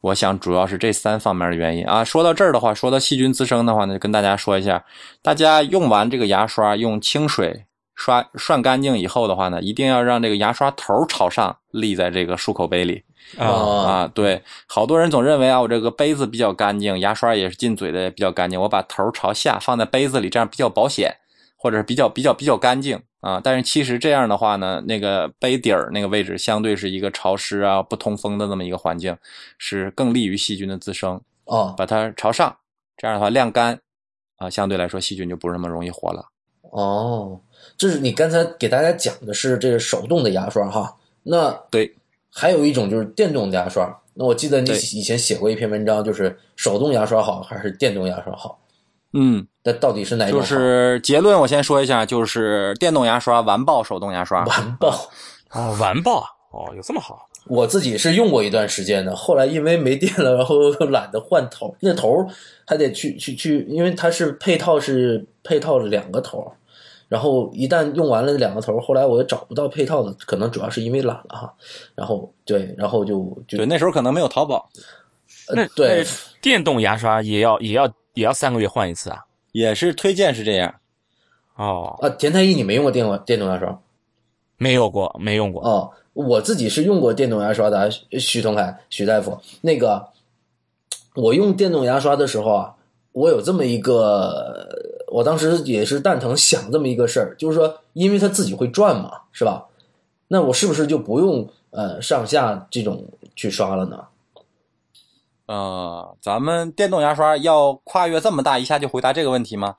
我想主要是这三方面的原因啊。说到这儿的话，说到细菌滋生的话呢，就跟大家说一下，大家用完这个牙刷，用清水刷涮干净以后的话呢，一定要让这个牙刷头朝上立在这个漱口杯里啊啊。对，好多人总认为啊，我这个杯子比较干净，牙刷也是进嘴的也比较干净，我把头朝下放在杯子里，这样比较保险，或者是比较比较比较干净。啊，但是其实这样的话呢，那个杯底儿那个位置相对是一个潮湿啊、不通风的这么一个环境，是更利于细菌的滋生。哦，把它朝上，这样的话晾干，啊，相对来说细菌就不是那么容易活了。哦，这是你刚才给大家讲的是这个手动的牙刷哈。那对，还有一种就是电动牙刷。那我记得你以前写过一篇文章，就是手动牙刷好还是电动牙刷好？嗯，那到底是哪种？就是结论，我先说一下，就是电动牙刷完爆手动牙刷，完爆啊，完爆哦，有这么好？我自己是用过一段时间的，后来因为没电了，然后懒得换头，那头还得去去去，因为它是配套是配套了两个头，然后一旦用完了两个头，后来我又找不到配套的，可能主要是因为懒了哈。然后对，然后就就对，那时候可能没有淘宝。那对电动牙刷也要也要。也要三个月换一次啊？也是推荐是这样。哦啊，田太医，你没用过电动电动牙刷？没有过，没用过。哦，我自己是用过电动牙刷的，徐同凯，徐大夫。那个，我用电动牙刷的时候啊，我有这么一个，我当时也是蛋疼想这么一个事儿，就是说，因为它自己会转嘛，是吧？那我是不是就不用呃上下这种去刷了呢？呃，咱们电动牙刷要跨越这么大，一下就回答这个问题吗？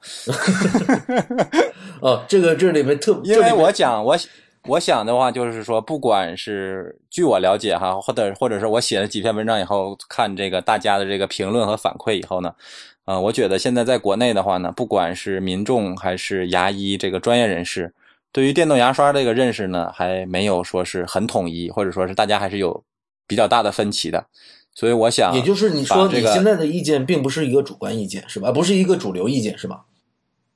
哦，这个这里面特，因为我讲我我想的话，就是说，不管是据我了解哈，或者或者是我写了几篇文章以后，看这个大家的这个评论和反馈以后呢，啊，我觉得现在在国内的话呢，不管是民众还是牙医这个专业人士，对于电动牙刷这个认识呢，还没有说是很统一，或者说是大家还是有比较大的分歧的。所以我想，也就是你说你现在的意见并不是一个主观意见是吧？不是一个主流意见是吧？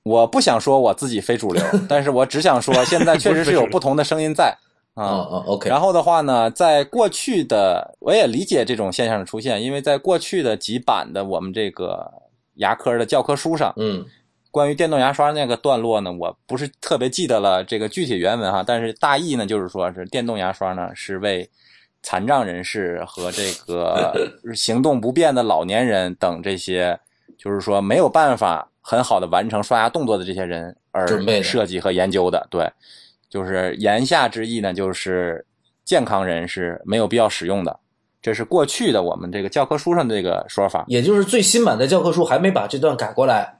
我不想说我自己非主流，但是我只想说现在确实是有不同的声音在 啊啊 OK。然后的话呢，在过去的我也理解这种现象的出现，因为在过去的几版的我们这个牙科的教科书上，嗯，关于电动牙刷那个段落呢，我不是特别记得了这个具体原文哈，但是大意呢就是说是电动牙刷呢是为。残障人士和这个 行动不便的老年人等这些，就是说没有办法很好的完成刷牙动作的这些人而设计和研究的。对，就是言下之意呢，就是健康人是没有必要使用的。这是过去的我们这个教科书上的这个说法，也就是最新版的教科书还没把这段改过来。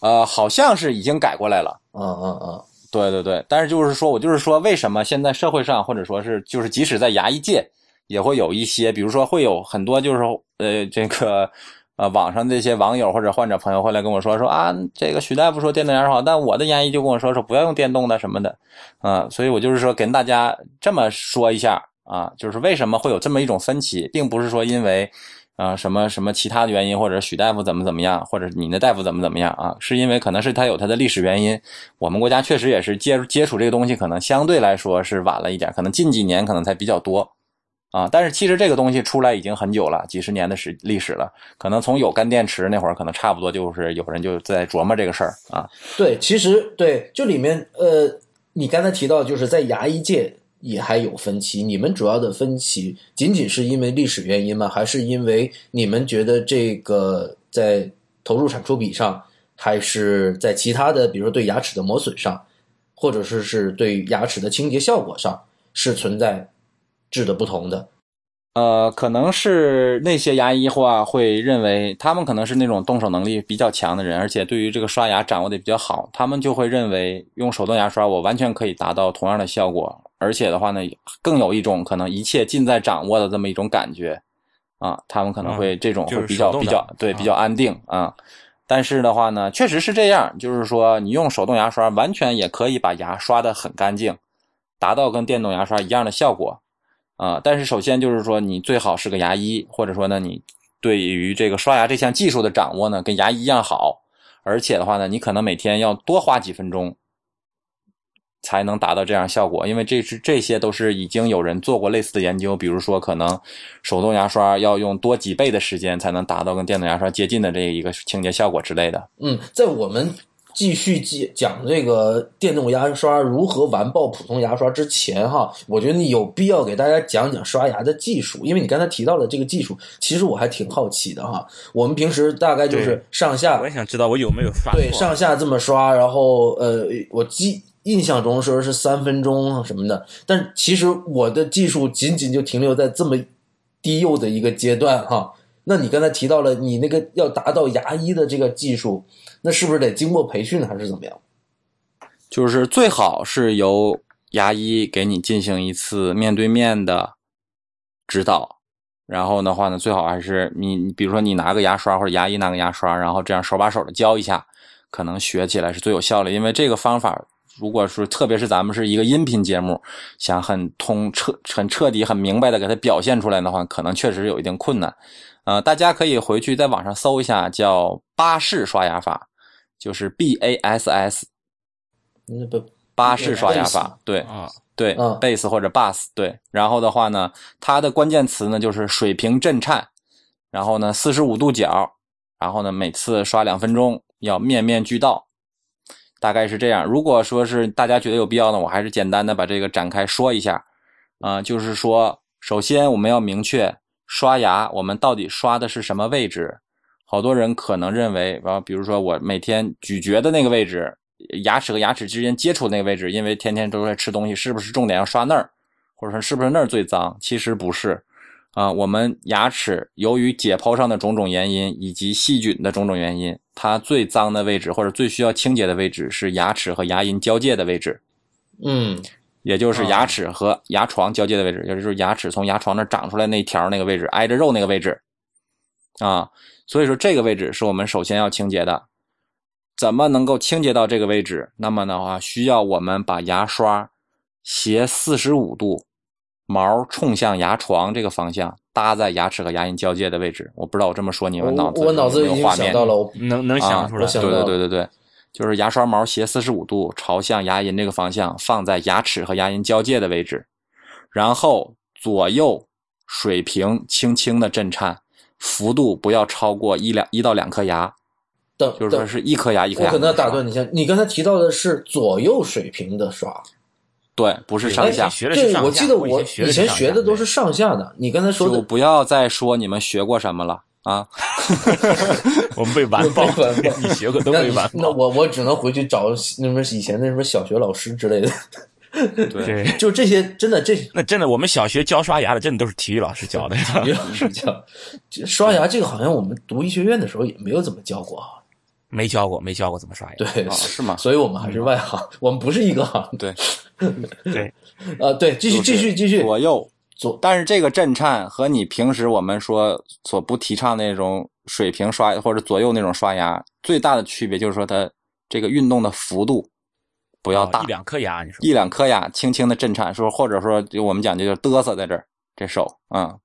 呃，好像是已经改过来了。嗯嗯嗯。对对对，但是就是说，我就是说，为什么现在社会上，或者说是就是即使在牙医界，也会有一些，比如说会有很多，就是呃，这个呃，网上这些网友或者患者朋友会来跟我说说啊，这个许大夫说电动牙刷好，但我的牙医就跟我说说不要用电动的什么的，啊，所以我就是说跟大家这么说一下啊，就是为什么会有这么一种分歧，并不是说因为啊什么什么其他的原因，或者许大夫怎么怎么样，或者你的大夫怎么怎么样啊，是因为可能是他有他的历史原因，我们国家确实也是接接触这个东西，可能相对来说是晚了一点，可能近几年可能才比较多。啊，但是其实这个东西出来已经很久了，几十年的史历史了。可能从有干电池那会儿，可能差不多就是有人就在琢磨这个事儿啊。对，其实对，这里面呃，你刚才提到就是在牙医界也还有分歧。你们主要的分歧仅仅是因为历史原因吗？还是因为你们觉得这个在投入产出比上，还是在其他的，比如说对牙齿的磨损上，或者说是对牙齿的清洁效果上是存在？质的不同的，呃，可能是那些牙医话会认为，他们可能是那种动手能力比较强的人，而且对于这个刷牙掌握的比较好，他们就会认为用手动牙刷我完全可以达到同样的效果，而且的话呢，更有一种可能一切尽在掌握的这么一种感觉啊，他们可能会这种会比较比较对比较安定啊。但是的话呢，确实是这样，就是说你用手动牙刷完全也可以把牙刷的很干净，达到跟电动牙刷一样的效果。啊，但是首先就是说，你最好是个牙医，或者说呢，你对于这个刷牙这项技术的掌握呢，跟牙医一样好。而且的话呢，你可能每天要多花几分钟，才能达到这样效果。因为这是这些都是已经有人做过类似的研究，比如说可能手动牙刷要用多几倍的时间才能达到跟电动牙刷接近的这一个清洁效果之类的。嗯，在我们。继续讲讲这个电动牙刷如何完爆普通牙刷之前，哈，我觉得你有必要给大家讲讲刷牙的技术，因为你刚才提到了这个技术，其实我还挺好奇的哈。我们平时大概就是上下，我也想知道我有没有刷对上下这么刷，然后呃，我记印象中说是三分钟什么的，但其实我的技术仅仅就停留在这么低幼的一个阶段哈。那你刚才提到了你那个要达到牙医的这个技术。那是不是得经过培训还是怎么样？就是最好是由牙医给你进行一次面对面的指导，然后的话呢，最好还是你，比如说你拿个牙刷或者牙医拿个牙刷，然后这样手把手的教一下，可能学起来是最有效的。因为这个方法，如果说特别是咱们是一个音频节目，想很通彻、很彻底、很明白的给它表现出来的话，可能确实有一定困难。呃，大家可以回去在网上搜一下，叫巴氏刷牙法。就是 B A S S，那不巴氏刷牙法，对啊，对，base 或者 bus，对。然后的话呢，它的关键词呢就是水平震颤，然后呢四十五度角，然后呢每次刷两分钟，要面面俱到，大概是这样。如果说是大家觉得有必要呢，我还是简单的把这个展开说一下啊，就是说，首先我们要明确刷牙，我们到底刷的是什么位置。好多人可能认为，啊，比如说我每天咀嚼的那个位置，牙齿和牙齿之间接触那个位置，因为天天都在吃东西，是不是重点要刷那儿，或者说是不是那儿最脏？其实不是，啊，我们牙齿由于解剖上的种种原因以及细菌的种种原因，它最脏的位置或者最需要清洁的位置是牙齿和牙龈交界的位置，嗯，也就是牙齿和牙床交界的位置，也就是牙齿从牙床那长出来那条那个位置，挨着肉那个位置，啊。所以说，这个位置是我们首先要清洁的。怎么能够清洁到这个位置？那么的话，需要我们把牙刷斜四十五度，毛冲向牙床这个方向，搭在牙齿和牙龈交界的位置。我不知道我这么说你们脑子我脑子已经想到了，能能想出来。对对对对对，就是牙刷毛斜四十五度朝向牙龈这个方向，放在牙齿和牙龈交界的位置，然后左右水平轻轻的震颤。幅度不要超过一两一到两颗牙，等就是说是一颗牙一颗牙。我可能要打断你一下，你刚才提到的是左右水平的刷，对，不是上下。对，我记得我以前学的都是上下的。你刚才说的，不要再说你们学过什么了啊！我们被完爆了，你学过都被完爆。那我我只能回去找那什么以前那什么小学老师之类的。对，就这些，真的这那真的，我们小学教刷牙的，真的都是体育老师教的。体育老师教刷牙，这个好像我们读医学院的时候也没有怎么教过啊。没教过，没教过怎么刷牙。对，是吗？所以我们还是外行，我们不是一个行。对，对，呃，对，继续，继续，继续。左右左，但是这个震颤和你平时我们说所不提倡那种水平刷或者左右那种刷牙最大的区别就是说它这个运动的幅度不要大，一两颗牙，你说一两颗牙轻轻的震颤，说或者说就我们讲究就是嘚瑟在这儿，这手啊。嗯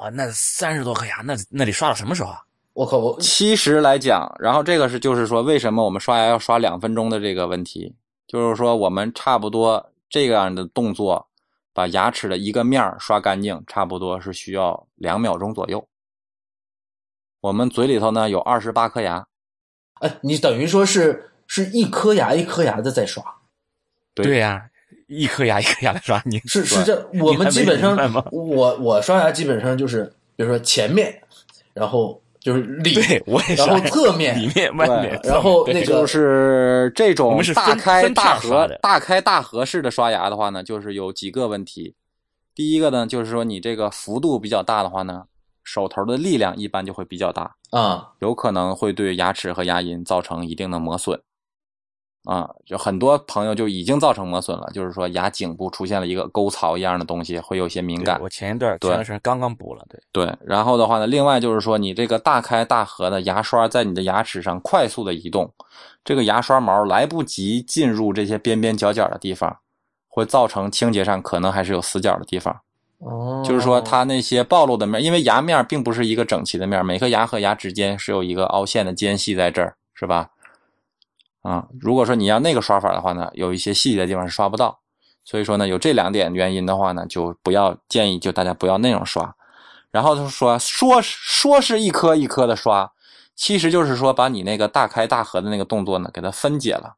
哇，那三十多颗牙，那那得刷到什么时候啊？我靠，我其实来讲，然后这个是就是说，为什么我们刷牙要刷两分钟的这个问题，就是说我们差不多这样的动作，把牙齿的一个面儿刷干净，差不多是需要两秒钟左右。我们嘴里头呢有二十八颗牙，哎，你等于说是是一颗牙一颗牙的在刷，对。呀、一颗牙一颗牙的刷，你是是这，我们基本上我我刷牙基本上就是，比如说前面，然后就是里，对我也是然后侧面里面外面，然后那个就是这种大开大合的大开大合式的刷牙的话呢，就是有几个问题。第一个呢，就是说你这个幅度比较大的话呢，手头的力量一般就会比较大。啊，有可能会对牙齿和牙龈造成一定的磨损，啊，就很多朋友就已经造成磨损了，就是说牙颈部出现了一个沟槽一样的东西，会有些敏感。我前一段对前段时间刚刚补了，对，对，然后的话呢，另外就是说，你这个大开大合的牙刷在你的牙齿上快速的移动，这个牙刷毛来不及进入这些边边角角的地方，会造成清洁上可能还是有死角的地方。哦，就是说它那些暴露的面，因为牙面并不是一个整齐的面，每颗牙和牙之间是有一个凹陷的间隙在这儿，是吧？啊，如果说你要那个刷法的话呢，有一些细节的地方是刷不到，所以说呢，有这两点原因的话呢，就不要建议就大家不要那种刷。然后他说说说是一颗一颗的刷，其实就是说把你那个大开大合的那个动作呢，给它分解了。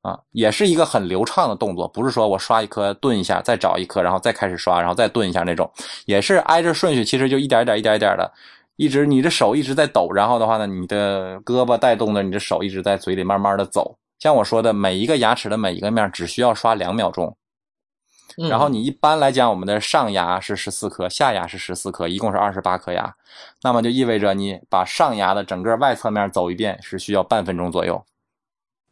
啊，也是一个很流畅的动作，不是说我刷一颗顿一下，再找一颗，然后再开始刷，然后再顿一下那种，也是挨着顺序，其实就一点一点、一点一点的，一直你的手一直在抖，然后的话呢，你的胳膊带动着你的手一直在嘴里慢慢的走。像我说的，每一个牙齿的每一个面只需要刷两秒钟，嗯然后你一般来讲，我们的上牙是十四颗，下牙是十四颗，一共是二十八颗牙，那么就意味着你把上牙的整个外侧面走一遍是需要半分钟左右。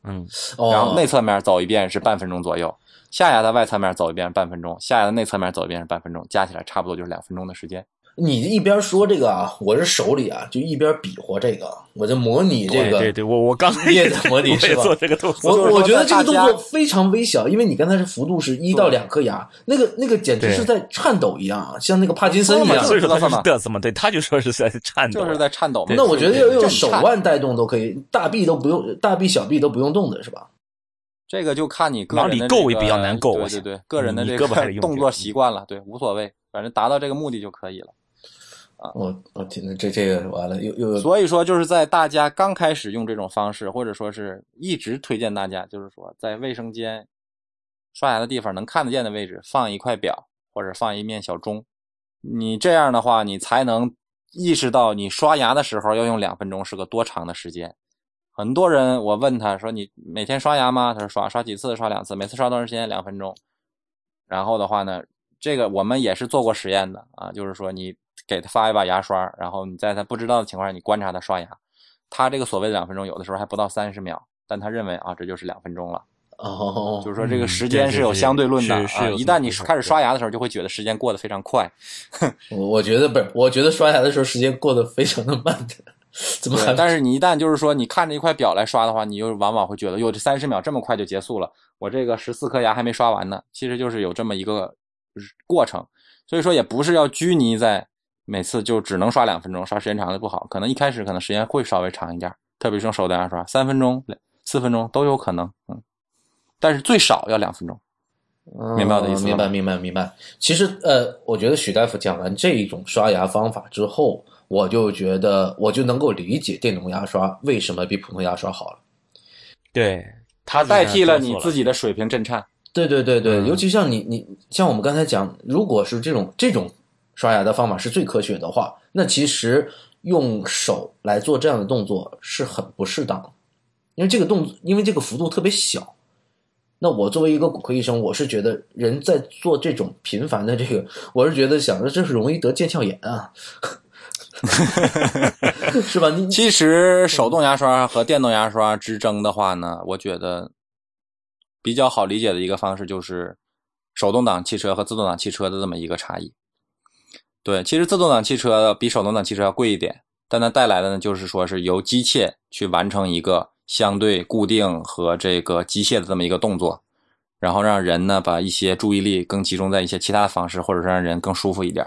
嗯，哦，然后内侧面走一遍是半分钟左右，下牙的外侧面走一遍是半分钟，下牙的内侧面走一遍是半分钟，加起来差不多就是两分钟的时间。你一边说这个啊，我这手里啊就一边比划这个，我就模拟这个，对对对，我我刚也在模拟是吧做这个动我作，我我觉得这个动作非常微小，因为你刚才是幅度是一到两颗牙，那个那个简直是在颤抖一样啊，像那个帕金森一样说嘛。所以说他知道吗是嘚瑟嘛，对，他就说是在颤抖，就是在颤抖。那我觉得要用手腕带动都可以，大臂都不用，大臂小臂都不用动的是吧？这个就看你个人的往里这个够也比较难够我想对对对，个人的这个动作习惯了，对，无所谓，反正达到这个目的就可以了。我我天呐，这这个完了，又又所以说，就是在大家刚开始用这种方式，或者说是一直推荐大家，就是说在卫生间刷牙的地方能看得见的位置放一块表，或者放一面小钟。你这样的话，你才能意识到你刷牙的时候要用两分钟是个多长的时间。很多人我问他说：“你每天刷牙吗？”他说：“刷，刷几次？刷两次。每次刷多长时间？两分钟。”然后的话呢，这个我们也是做过实验的啊，就是说你给他发一把牙刷，然后你在他不知道的情况下，你观察他刷牙，他这个所谓的两分钟，有的时候还不到三十秒，但他认为啊，这就是两分钟了。哦，就是说这个嗯时间是有相对论的啊，是是有一旦你开始刷牙的时候，就会觉得时间过得非常快。我我觉得不是，我觉得刷牙的时候时间过得非常的慢的，怎么还，但是你一旦就是说你看着一块表来刷的话，你又往往会觉得，哟，这三十秒这么快就结束了，我这个十四颗牙还没刷完呢。其实就是有这么一个过程，所以说也不是要拘泥在每次就只能刷两分钟，刷时间长了不好。可能一开始可能时间会稍微长一点，特别是用手的牙刷，三分钟、四分钟都有可能，嗯，但是最少要两分钟。明白我的意思明白，明白，明白。其实，呃，我觉得许大夫讲完这一种刷牙方法之后，我就觉得我就能够理解电动牙刷为什么比普通牙刷好了。对，它代替了你。自己的水平震颤。对对对对，嗯尤其像你你像我们刚才讲，如果是这种这种刷牙的方法是最科学的话，那其实用手来做这样的动作是很不适当的，因为这个动作，因为这个幅度特别小。那我作为一个骨科医生，我是觉得人在做这种频繁的这个，我是觉得想着这是容易得腱鞘炎啊，是吧？你其实手动牙刷和电动牙刷之争的话呢，我觉得比较好理解的一个方式就是手动挡汽车和自动挡汽车的这么一个差异。对，其实自动挡汽车比手动挡汽车要贵一点，但它带来的呢，就是说是由机械去完成一个相对固定和这个机械的这么一个动作，然后让人呢把一些注意力更集中在一些其他的方式，或者是让人更舒服一点。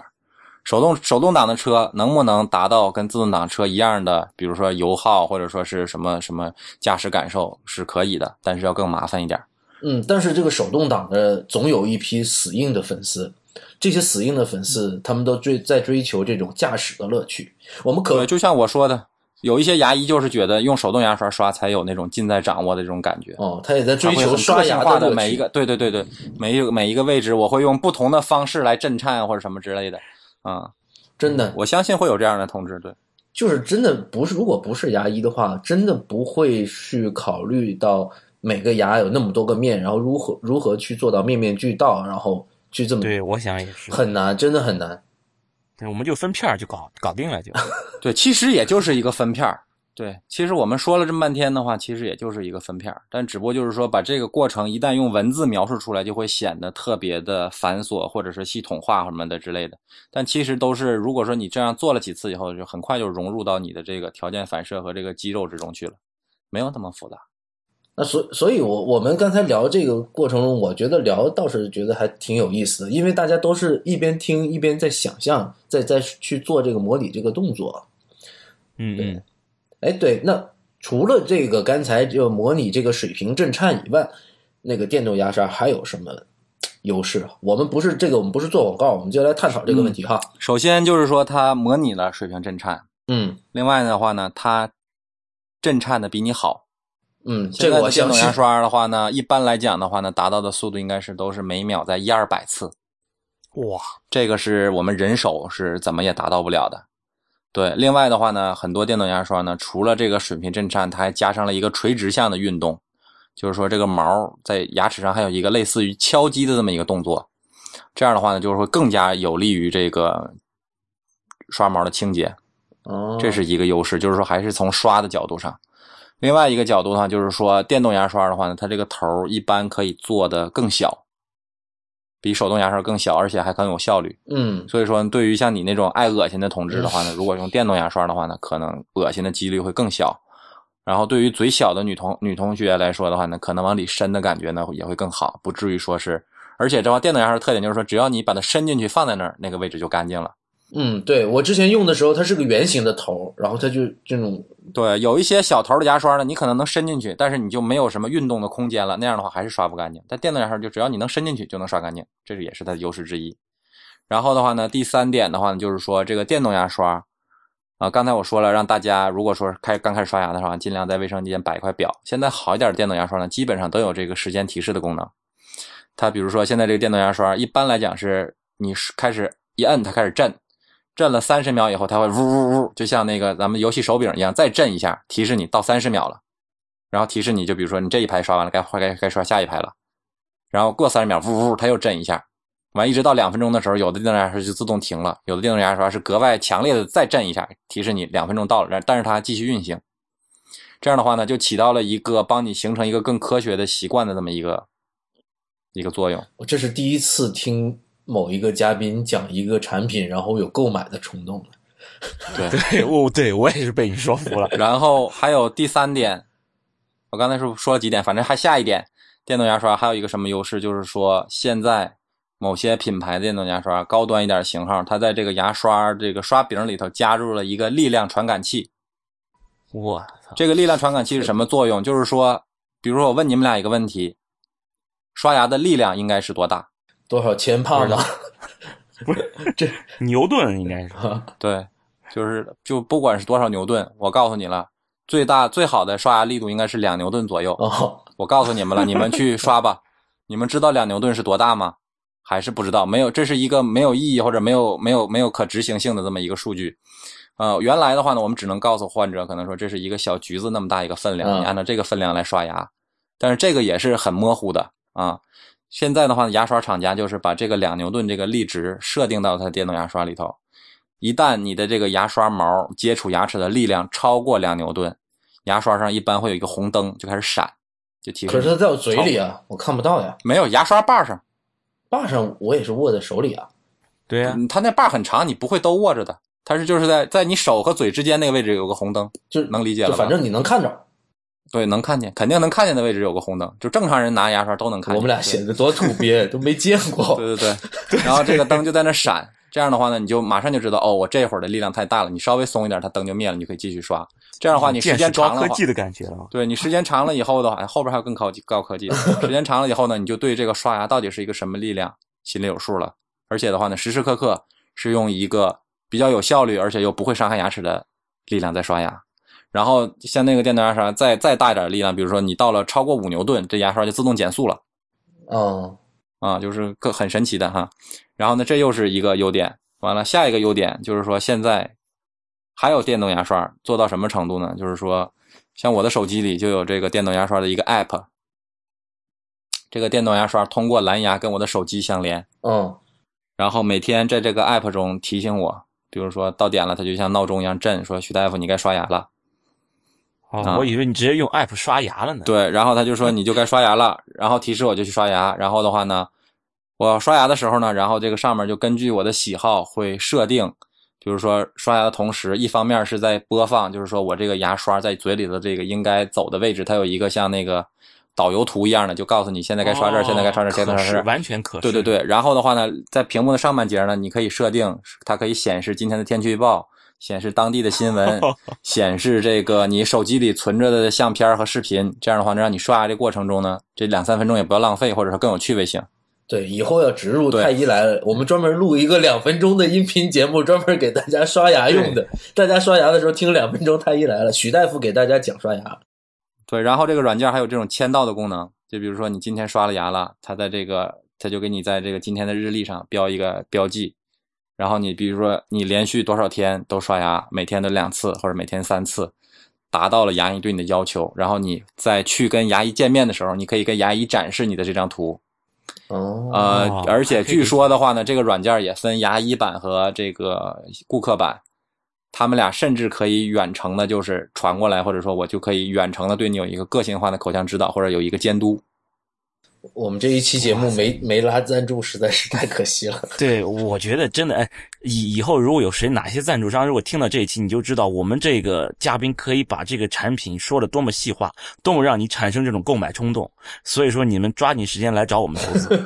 手动手动挡的车能不能达到跟自动挡车一样的，比如说油耗或者说是什么什么驾驶感受是可以的，但是要更麻烦一点。嗯，但是这个手动挡的总有一批死硬的粉丝，这些死硬的粉丝他们都追在追求这种驾驶的乐趣。我们可就像我说的，有一些牙医就是觉得用手动牙刷刷才有那种尽在掌握的这种感觉。哦，他也在追求刷牙的每一个，对对对对，每一个每一个位置，我会用不同的方式来震颤或者什么之类的。啊，真的，我相信会有这样的同志。对，就是真的不是，如果不是牙医的话，真的不会去考虑到每个牙有那么多个面，然后如何如何去做到面面俱到，然后去这么对，我想也是很难，真的很难。对，我们就分片就搞搞定了，就 对，其实也就是一个分片对，其实我们说了这么半天的话，其实也就是一个分片但只不过就是说，把这个过程一旦用文字描述出来，就会显得特别的繁琐，或者是系统化什么的之类的。但其实都是，如果说你这样做了几次以后，就很快就融入到你的这个条件反射和这个肌肉之中去了，没有那么复杂。那所所以，我我们刚才聊这个过程中，我觉得聊倒是觉得还挺有意思的，因为大家都是一边听一边在想象，在在去做这个模拟这个动作。嗯嗯。哎，对，那除了这个刚才就模拟这个水平震颤以外，那个电动牙刷还有什么优势？我们不是这个，我们不是做广告，我们就来探讨这个问题哈。首先就是说它模拟了水平震颤，嗯，另外的话呢，它震颤的比你好，嗯，这个电动牙刷的话呢，一般来讲的话呢，达到的速度应该是都是每秒在一二百次，哇，这个是我们人手是怎么也达到不了的。对，另外的话呢，很多电动牙刷呢，除了这个水平震颤，它还加上了一个垂直向的运动，就是说这个毛在牙齿上还有一个类似于敲击的这么一个动作，这样的话呢，就是会更加有利于这个刷毛的清洁。哦，这是一个优势，就是说还是从刷的角度上。另外一个角度的话，就是说电动牙刷的话呢，它这个头一般可以做的更小。比手动牙刷更小，而且还更有效率。嗯，所以说，对于像你那种爱恶心的同志的话呢，如果用电动牙刷的话呢，可能恶心的几率会更小。然后，对于嘴小的女同女同学来说的话呢，可能往里伸的感觉呢也会更好，不至于说是。而且，这话电动牙刷特点就是说，只要你把它伸进去，放在那儿，那个位置就干净了。嗯，对我之前用的时候，它是个圆形的头，然后它就这种。对，有一些小头的牙刷呢，你可能能伸进去，但是你就没有什么运动的空间了，那样的话还是刷不干净。但电动牙刷就只要你能伸进去就能刷干净，这是也是它的优势之一。然后的话呢，第三点的话呢，就是说这个电动牙刷啊，刚才我说了，让大家如果说开刚开始刷牙的话，尽量在卫生间摆一块表。现在好一点的电动牙刷呢，基本上都有这个时间提示的功能。它比如说现在这个电动牙刷，一般来讲是你开始一摁，它开始震。震了三十秒以后，它会呜呜呜，就像那个咱们游戏手柄一样，再震一下，提示你到三十秒了，然后提示你就比如说你这一排刷完了，该换该该刷下一排了，然后过三十秒，呜呜，它又震一下，完一直到两分钟的时候，有的电动牙刷就自动停了，有的电动牙刷是格外强烈的再震一下，提示你两分钟到了，但是它继续运行。这样的话呢，就起到了一个帮你形成一个更科学的习惯的这么一个一个作用。我这是第一次听。某一个嘉宾讲一个产品，然后有购买的冲动对对，我，对我也是被你说服了。然后还有第三点，我刚才是说了几点，反正还下一点，电动牙刷还有一个什么优势，就是说现在某些品牌的电动牙刷高端一点型号，它在这个牙刷这个刷柄里头加入了一个力量传感器。我操！这个力量传感器是什么作用？就是说，比如说我问你们俩一个问题，刷牙的力量应该是多大？多少千帕呢？不是 这牛顿应该是对，就是就不管是多少牛顿，我告诉你了，最大最好的刷牙力度应该是两牛顿左右。哦，我告诉你们了，你们去刷吧。你们知道两牛顿是多大吗？还是不知道？没有，这是一个没有意义或者没有没有没有可执行性的这么一个数据。呃，原来的话呢，我们只能告诉患者，可能说这是一个小橘子那么大一个分量，你按照这个分量来刷牙。但是这个也是很模糊的啊。现在的话，牙刷厂家就是把这个两牛顿这个力值设定到它电动牙刷里头。一旦你的这个牙刷毛接触牙齿的力量超过两牛顿，牙刷上一般会有一个红灯就开始闪，就提示。可是它在我嘴里啊，我看不到呀。没有牙刷把上，把上我也是握在手里啊。对呀、嗯它那把很长，你不会都握着的，它是就是在在你手和嘴之间那个位置有个红灯，就能理解了反正你能看着。对，能看见，肯定能看见的位置有个红灯，就正常人拿牙刷都能看见。我们俩显得多土鳖，都没见过。对对对，然后这个灯就在那闪，这样的话呢，你就马上就知道，哦，我这会儿的力量太大了，你稍微松一点，它灯就灭了，你可以继续刷。这样的话，你时间长了，高科技的感觉了。对你时间长了以后的话，哎后边还有更高级高科技。时间长了以后呢，你就对这个刷牙到底是一个什么力量心里有数了。而且的话呢，时时刻刻是用一个比较有效率，而且又不会伤害牙齿的力量在刷牙。然后像那个电动牙刷再再大一点的力量，比如说你到了超过五牛顿，这牙刷就自动减速了。嗯，啊，就是个很神奇的哈。然后呢，这又是一个优点。完了，下一个优点就是说，现在还有电动牙刷做到什么程度呢？就是说，像我的手机里就有这个电动牙刷的一个 app。这个电动牙刷通过蓝牙跟我的手机相连，嗯，然后每天在这个 app 中提醒我，比如说到点了，它就像闹钟一样震，说徐大夫你该刷牙了。我以为你直接用 app 刷牙了呢。对，然后他就说你就该刷牙了，然后提示我就去刷牙，然后的话呢，我刷牙的时候呢，然后这个上面就根据我的喜好会设定，比如说刷牙的同时，一方面是在播放，就是说我这个牙刷在嘴里的这个应该走的位置，它有一个像那个导游图一样的，就告诉你现在该刷这儿，哦现在该刷这儿，现在该刷这儿。完全可视。对对对，然后的话呢，在屏幕的上半截呢，你可以设定它可以显示今天的天气预报，显示当地的新闻，显示这个你手机里存着的相片和视频。这样的话，能让你刷牙的过程中呢，这两三分钟也不要浪费，或者说更有趣味性。对，以后要植入太医来了，我们专门录一个两分钟的音频节目，专门给大家刷牙用的。大家刷牙的时候听两分钟太医来了，许大夫给大家讲刷牙。对，然后这个软件还有这种签到的功能，就比如说你今天刷了牙了，它在这个它就给你在这个今天的日历上标一个标记，然后你比如说你连续多少天都刷牙，每天都两次或者每天三次，达到了牙医对你的要求，然后你再去跟牙医见面的时候，你可以跟牙医展示你的这张图，哦，呃哦，而且据说的话呢，这个软件也分牙医版和这个顾客版，他们俩甚至可以远程的，就是传过来，或者说我就可以远程的对你有一个个性化的口腔指导，或者有一个监督。我们这一期节目没没拉赞助，实在是太可惜了。对，我觉得真的，哎，以以后如果有谁哪些赞助商，如果听到这一期，你就知道我们这个嘉宾可以把这个产品说的多么细化，多么让你产生这种购买冲动。所以说，你们抓紧时间来找我们投资，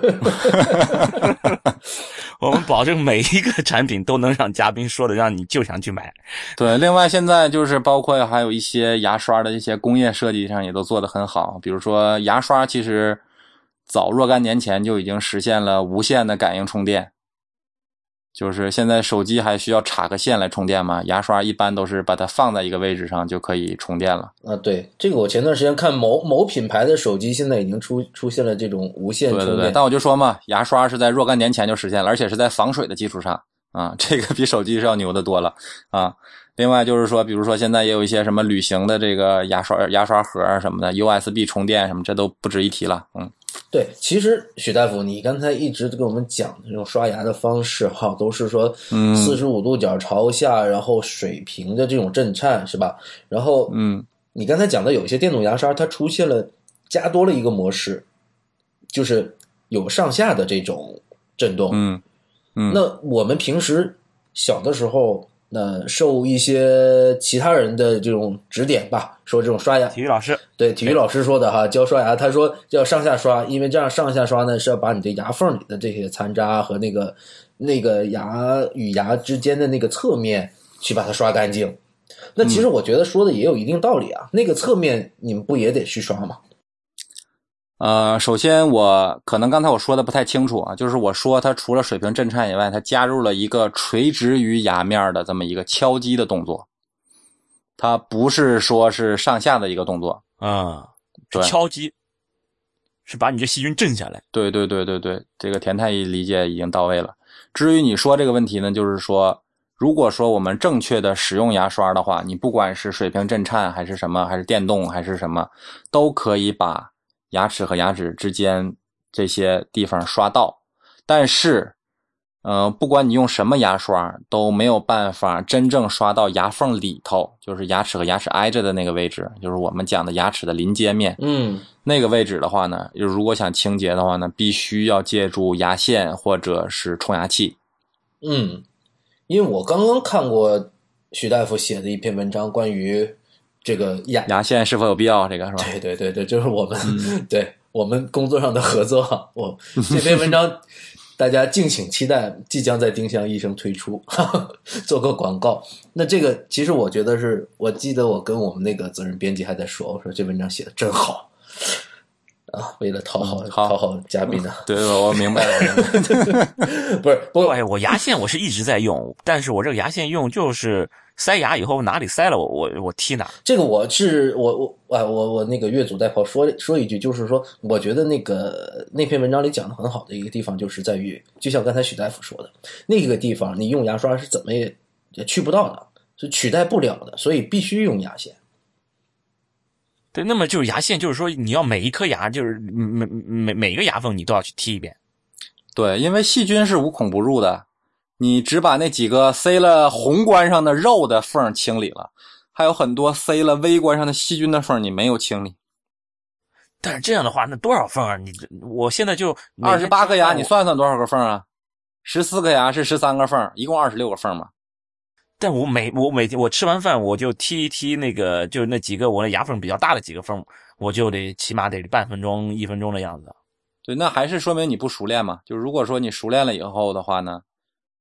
我们保证每一个产品都能让嘉宾说的让你就想去买。对，另外现在就是包括还有一些牙刷的一些工业设计上也都做得很好，比如说牙刷其实早若干年前就已经实现了无线的感应充电。就是现在手机还需要插个线来充电吗，牙刷一般都是把它放在一个位置上就可以充电了。啊，对，这个我前段时间看某某品牌的手机，现在已经出出现了这种无线充电。对对对，但我就说嘛，牙刷是在若干年前就实现了，而且是在防水的基础上啊，这个比手机是要牛的多了啊。另外就是说，比如说现在也有一些什么旅行的这个牙刷、牙刷盒啊什么的，USB 充电什么，这都不值一提了。嗯，对，其实许大夫，你刚才一直跟我们讲的这种刷牙的方式，哈，都是说嗯四十五度角朝下，然后水平的这种震颤，是吧？然后，嗯，你刚才讲的有一些电动牙刷，它出现了加多了一个模式，就是有上下的这种震动。嗯嗯，那我们平时小的时候，那受一些其他人的这种指点吧，说这种刷牙，体育老师，对体育老师说的哈，教刷牙，他说要上下刷，因为这样上下刷呢是要把你的牙缝里的这些残渣和那个那个牙与牙之间的那个侧面去把它刷干净。那其实我觉得说的也有一定道理啊，那个侧面你们不也得去刷吗？呃，首先我可能刚才我说的不太清楚啊，就是我说它除了水平震颤以外，它加入了一个垂直于牙面的这么一个敲击的动作，它不是说是上下的一个动作。啊、对敲击，是把你这细菌震下来。对对对对对，这个田太医理解已经到位了。至于你说这个问题呢，就是说，如果说我们正确的使用牙刷的话，你不管是水平震颤还是什么，还是电动还是什么，都可以把牙齿和牙齿之间这些地方刷到。但是，呃，不管你用什么牙刷，都没有办法真正刷到牙缝里头，就是牙齿和牙齿挨着的那个位置，就是我们讲的牙齿的临接面。嗯，那个位置的话呢，就如果想清洁的话呢，必须要借助牙线或者是冲牙器。嗯，因为我刚刚看过徐大夫写的一篇文章，关于这个牙牙线是否有必要？这个是吧？对对对对，就是我们、对我们工作上的合作。我这篇文章 大家敬请期待，即将在丁香医生推出，做个广告。那这个其实我觉得是，我记得我跟我们那个责任编辑还在说，我说这文章写的真好啊，为了讨好、嗯讨好嘉宾呢、对，我我明白了。不是不过哎，我牙线我是一直在用，但是我这个牙线用就是塞牙以后哪里塞了我我我踢哪。这个我是我我啊我我那个越俎代庖说说一句，就是说，我觉得那个那篇文章里讲的很好的一个地方，就是在于，就像刚才许大夫说的，那个地方你用牙刷是怎么也也去不到的，是取代不了的，所以必须用牙线。对，那么就是牙线，就是说你要每一颗牙，就是每每每个牙缝你都要去剔一遍。对，因为细菌是无孔不入的，你只把那几个塞了宏观上的肉的缝清理了，还有很多塞了微观上的细菌的缝你没有清理。但是这样的话，那多少缝啊？你我现在就二十八个牙，你算。算算多少个缝啊？十四个牙是十三个缝，一共二十六个缝儿嘛。但我每我每天我吃完饭我就踢一踢那个，就那几个我的牙缝比较大的几个缝，我就得起码得半分钟一分钟的样子。对，那还是说明你不熟练嘛。就如果说你熟练了以后的话呢，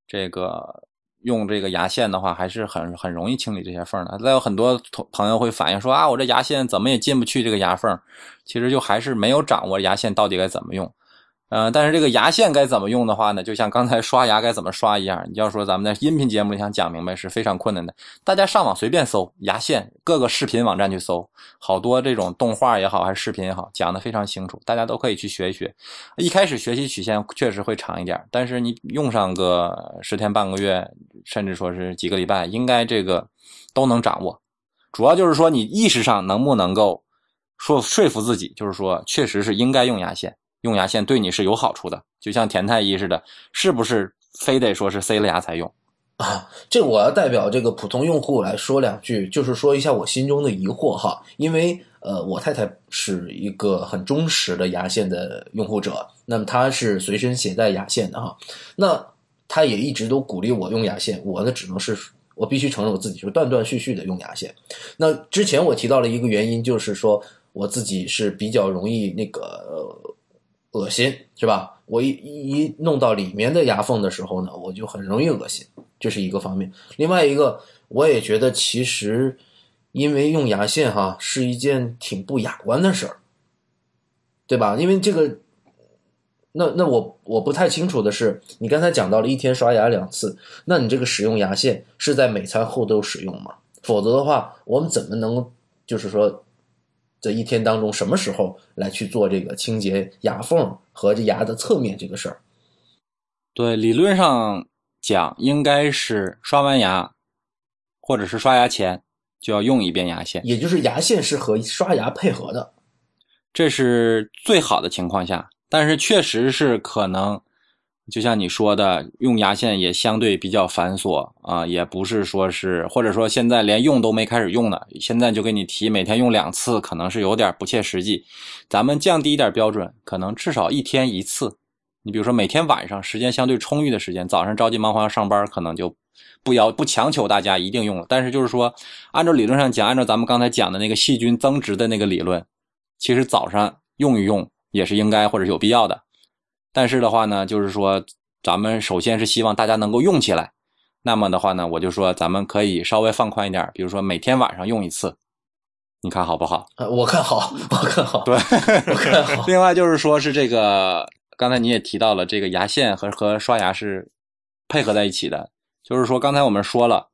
这个用这个牙线的话，还是很很容易清理这些缝的。再有很多同朋友会反映说啊，我这牙线怎么也进不去这个牙缝，其实就还是没有掌握牙线到底该怎么用。呃，但是这个牙线该怎么用的话呢，就像刚才刷牙该怎么刷一样，你要说咱们在音频节目里想讲明白是非常困难的。大家上网随便搜牙线，各个视频网站去搜，好多这种动画也好，还是视频也好，讲的非常清楚，大家都可以去学一学。一开始学习曲线确实会长一点，但是你用上个十天半个月，甚至说是几个礼拜，应该这个都能掌握。主要就是说你意识上能不能够说说服自己，就是说确实是应该用牙线，用牙线对你是有好处的。就像田太医似的，是不是非得说是塞了牙才用？啊，这我要代表这个普通用户来说两句，就是说一下我心中的疑惑哈，因为呃，我太太是一个很忠实的牙线的用户者，那么她是随身携带牙线的哈，那她也一直都鼓励我用牙线，我呢只能是我必须承认我自己是断断续续的用牙线。那之前我提到了一个原因，就是说我自己是比较容易那个、恶心，是吧？我一一弄到里面的牙缝的时候呢，我就很容易恶心。这是一个方面。另外一个，我也觉得其实因为用牙线哈是一件挺不雅观的事儿，对吧？因为这个，那那我我不太清楚的是，你刚才讲到了一天刷牙两次，那你这个使用牙线是在每餐后都使用吗？否则的话，我们怎么能就是说，这一天当中什么时候来去做这个清洁牙缝和这牙的侧面这个事儿？对，理论上讲应该是刷完牙，或者是刷牙前就要用一遍牙线，也就是牙线是和刷牙配合的。这是最好的情况下。但是确实是可能，就像你说的，用牙线也相对比较繁琐啊，也不是说是，或者说现在连用都没开始用呢，现在就给你提每天用两次，可能是有点不切实际。咱们降低一点标准，可能至少一天一次。你比如说每天晚上时间相对充裕的时间，早上着急忙慌要上班，可能就不要不强求大家一定用了。但是就是说，按照理论上讲，按照咱们刚才讲的那个细菌增殖的那个理论，其实早上用一用也是应该或者有必要的。但是的话呢，就是说咱们首先是希望大家能够用起来。那么的话呢，我就说咱们可以稍微放宽一点，比如说每天晚上用一次，你看好不好？啊，我看好，我看好，对，我看好。另外就是说是这个，刚才你也提到了，这个牙线和和刷牙是配合在一起的。就是说，刚才我们说了，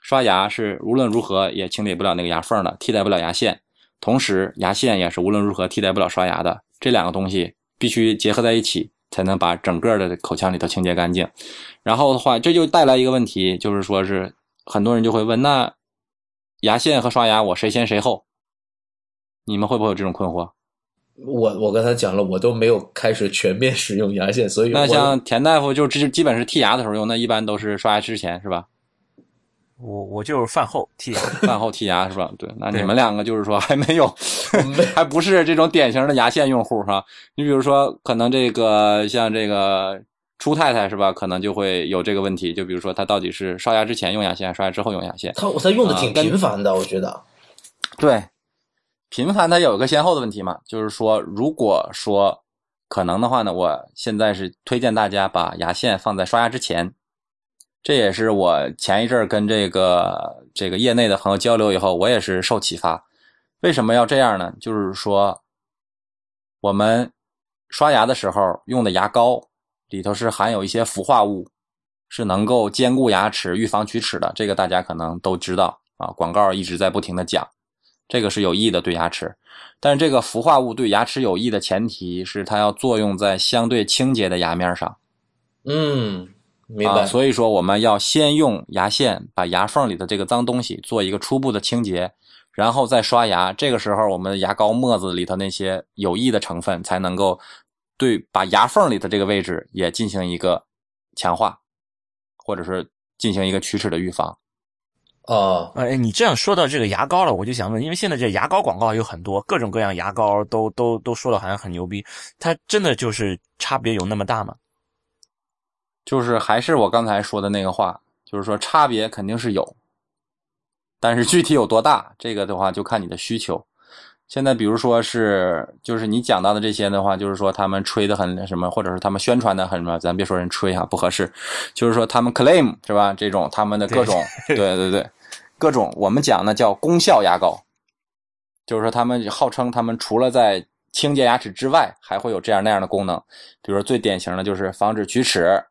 刷牙是无论如何也清理不了那个牙缝的，替代不了牙线。同时，牙线也是无论如何替代不了刷牙的。这两个东西必须结合在一起，才能把整个的口腔里头清洁干净。然后的话，这就带来一个问题，就是说是很多人就会问，那牙线和刷牙我谁先谁后？你们会不会有这种困惑？我我刚才讲了，我都没有开始全面使用牙线，所以那像田大夫就基基本是剔牙的时候用，那一般都是刷牙之前是吧？我我就是饭后剔牙，饭后剔牙是吧？对，那你们两个就是说还没有没，还不是这种典型的牙线用户哈。你比如说，可能这个像这个初太太是吧？可能就会有这个问题，就比如说她到底是刷牙之前用牙线，刷牙之后用牙线？他他用的挺频繁的，我觉得。对，频繁它有一个先后的问题嘛，就是说，如果说可能的话呢，我现在是推荐大家把牙线放在刷牙之前。这也是我前一阵儿跟这个这个业内的朋友交流以后，我也是受启发。为什么要这样呢？就是说，我们刷牙的时候用的牙膏里头是含有一些氟化物，是能够坚固牙齿、预防龋齿的。这个大家可能都知道啊，广告一直在不停的讲，这个是有益的对牙齿。但是这个氟化物对牙齿有益的前提是它要作用在相对清洁的牙面上。嗯，明白。啊。所以说，我们要先用牙线把牙缝里的这个脏东西做一个初步的清洁，然后再刷牙。这个时候，我们牙膏沫子里头那些有益的成分才能够对把牙缝里的这个位置也进行一个强化，或者是进行一个龋齿的预防。哦，哎，你这样说到这个牙膏了，我就想问，因为现在这牙膏广告有很多，各种各样牙膏都都都说的好像很牛逼，它真的就是差别有那么大吗？就是还是我刚才说的那个话，就是说差别肯定是有，但是具体有多大，这个的话就看你的需求。现在比如说是，就是你讲到的这些的话，就是说他们吹的很什么，或者是他们宣传的很什么，咱别说人吹哈，不合适，就是说他们 claim 是吧？这种他们的各种，对对对，各种我们讲呢叫功效牙膏，就是说他们号称他们除了在清洁牙齿之外，还会有这样那样的功能，比如说最典型的就是防止龋齿，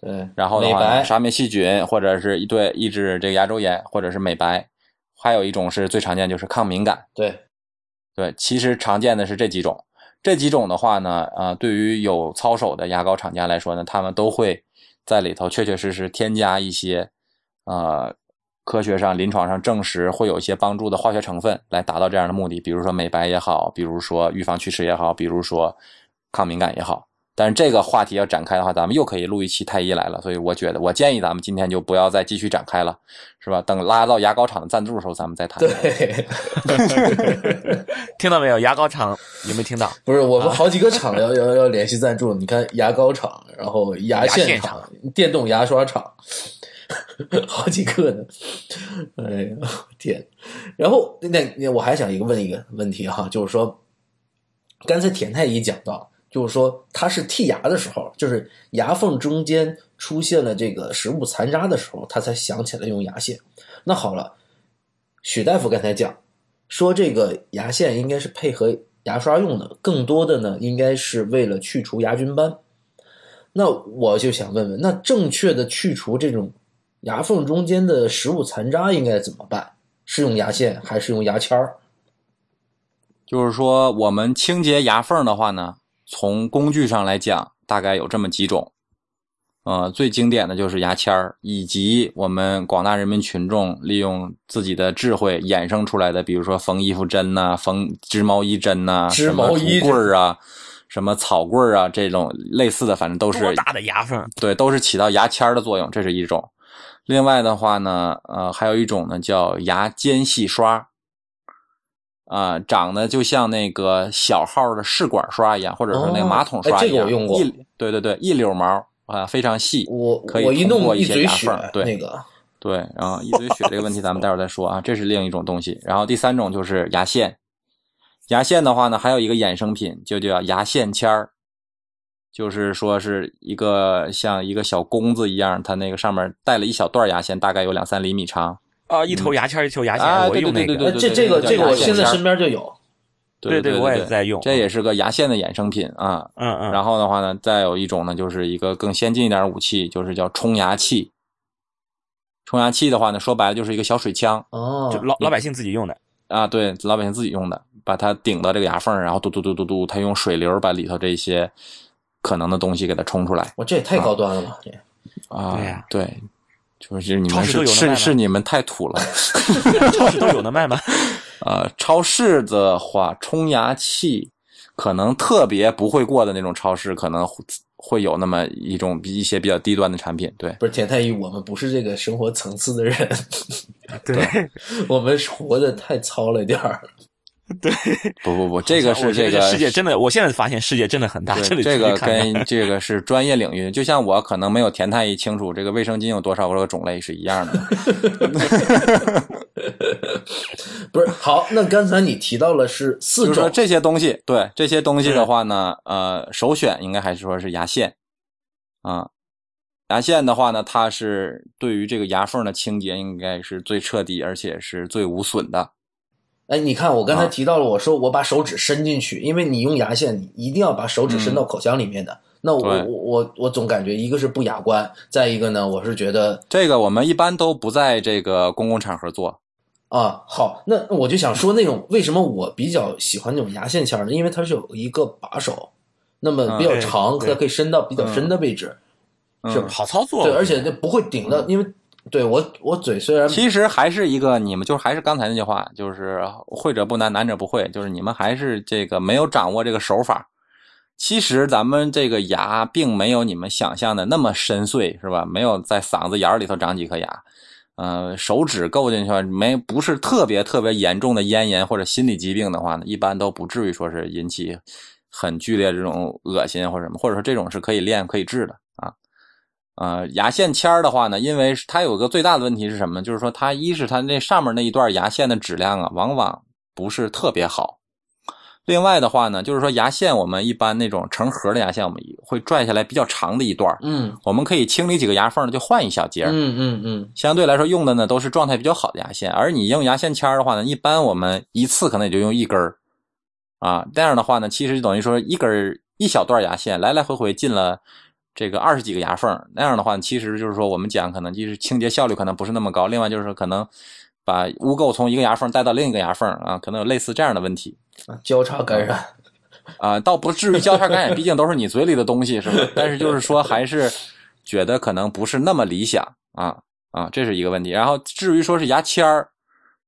对，然后的话杀灭细菌，或者是一对抑制这个牙周炎，或者是美白，还有一种是最常见就是抗敏感。对，对，其实常见的是这几种。这几种的话呢，呃，对于有操守的牙膏厂家来说呢，他们都会在里头确确实实添加一些，呃，科学上、临床上证实会有一些帮助的化学成分，来达到这样的目的。比如说美白也好，比如说预防龋齿也好，比如说抗敏感也好。但是这个话题要展开的话，咱们又可以录一期太医来了。所以我觉得，我建议咱们今天就不要再继续展开了，是吧？等拉到牙膏厂的赞助的时候，咱们再谈。对，听到没有？牙膏厂有没有听到？不是我们好几个厂 要要要联系赞助，你看牙膏厂，然后牙线厂、电动牙刷厂，好几个呢。哎呀，天！然后那那我还想一个问一个问题哈，就是说，刚才田太医讲到，就是说他是剔牙的时候，就是牙缝中间出现了这个食物残渣的时候，他才想起来用牙线。那好了，许大夫刚才讲说，这个牙线应该是配合牙刷用的，更多的呢应该是为了去除牙菌斑。那我就想问问，那正确的去除这种牙缝中间的食物残渣应该怎么办？是用牙线还是用牙签儿？就是说，我们清洁牙缝的话呢，从工具上来讲，大概有这么几种。呃，最经典的就是牙签儿，以及我们广大人民群众利用自己的智慧衍生出来的，比如说缝衣服针呐、缝织毛衣针呐、织毛衣棍儿啊、什么草棍儿啊，这种类似的，反正都是多大的牙缝？对，都是起到牙签儿的作用，这是一种。另外的话呢，呃，还有一种呢叫牙间隙刷，啊、长得就像那个小号的试管刷一样，或者说那个马桶刷哎一样，这个我用过一对对对，一绺毛啊，非常细，我可以通过一些牙缝，对那个 对，然后一嘴血这个问题咱们待会儿再说啊，这是另一种东西。然后第三种就是牙线，牙线的话呢，还有一个衍生品就叫牙线签儿，就是说是一个像一个小弓子一样，它那个上面带了一小段牙线，大概有两三厘米长。啊，一头牙签一头牙啊线，我用那个。对对对对哎这这个这个我现在身边就有。对对，对我也在用这也是个牙线的衍生品啊。嗯嗯，然后的话呢，再有一种呢，就是一个更先进一点的武器，就是叫冲牙器。冲牙器的话呢，说白了就是一个小水枪哦就，老老百姓自己用的。啊，对，老百姓自己用的，把它顶到这个牙缝儿，然后嘟嘟嘟嘟嘟，它用水流把里头这些可能的东西给它冲出来我这也太高端了吧！这啊。对呀对，就是你们是是是你们太土了。超市都有的卖吗？呃，超市的话，冲牙器可能特别不会过的那种超市，可能会会有那么一种一些比较低端的产品。对，不是田太医，我们不是这个生活层次的人，对我们活的太糙了点儿。对，不不不，这个是这个世界真的，我现在发现世界真的很大。这里这个跟这个是专业领域，就像我可能没有田太医清楚这个卫生巾有多少个种类是一样的。不是好，那刚才你提到了是四种这些东西，对这些东西的话呢，呃，首选应该还是说是牙线啊。牙线的话呢，它是对于这个牙缝的清洁应该是最彻底，而且是最无损的。哎，你看我刚才提到了，我说我把手指伸进去，因为你用牙线，你一定要把手指伸到口腔里面的。那我我我我总感觉一个是不雅观，再一个呢，我是觉得这个我们一般都不在这个公共场合做。啊，好，那我就想说那种为什么我比较喜欢那种牙线签呢？因为它是有一个把手，那么比较长，它可以伸到比较深的位置。是好操作，对，而且那不会顶到，因为对我我嘴虽然其实还是一个你们就是还是刚才那句话，就是会者不难，难者不会，就是你们还是这个没有掌握这个手法。其实咱们这个牙并没有你们想象的那么深邃，是吧？没有在嗓子眼里头长几颗牙，呃，手指够进去没不是特别特别严重的咽炎或者心理疾病的话呢，一般都不至于说是引起很剧烈这种恶心或者什么，或者说这种是可以练可以治的。呃，牙线签儿的话呢，因为它有个最大的问题是什么？就是说，它一是它那上面那一段牙线的质量啊，往往不是特别好。另外的话呢，就是说牙线我们一般那种成盒的牙线，我们会拽下来比较长的一段嗯，我们可以清理几个牙缝就换一小节嗯嗯嗯。相对来说用的呢都是状态比较好的牙线，而你用牙线签儿的话呢，一般我们一次可能也就用一根儿啊。这样的话呢，其实就等于说一根一小段牙线来来回回进了。这个二十几个牙缝那样的话，其实就是说我们讲可能就是清洁效率可能不是那么高。另外就是说可能把污垢从一个牙缝带到另一个牙缝啊，可能有类似这样的问题啊，交叉感染啊，倒不至于交叉感染，毕竟都是你嘴里的东西是吧？但是就是说还是觉得可能不是那么理想啊啊，这是一个问题。然后至于说是牙签儿，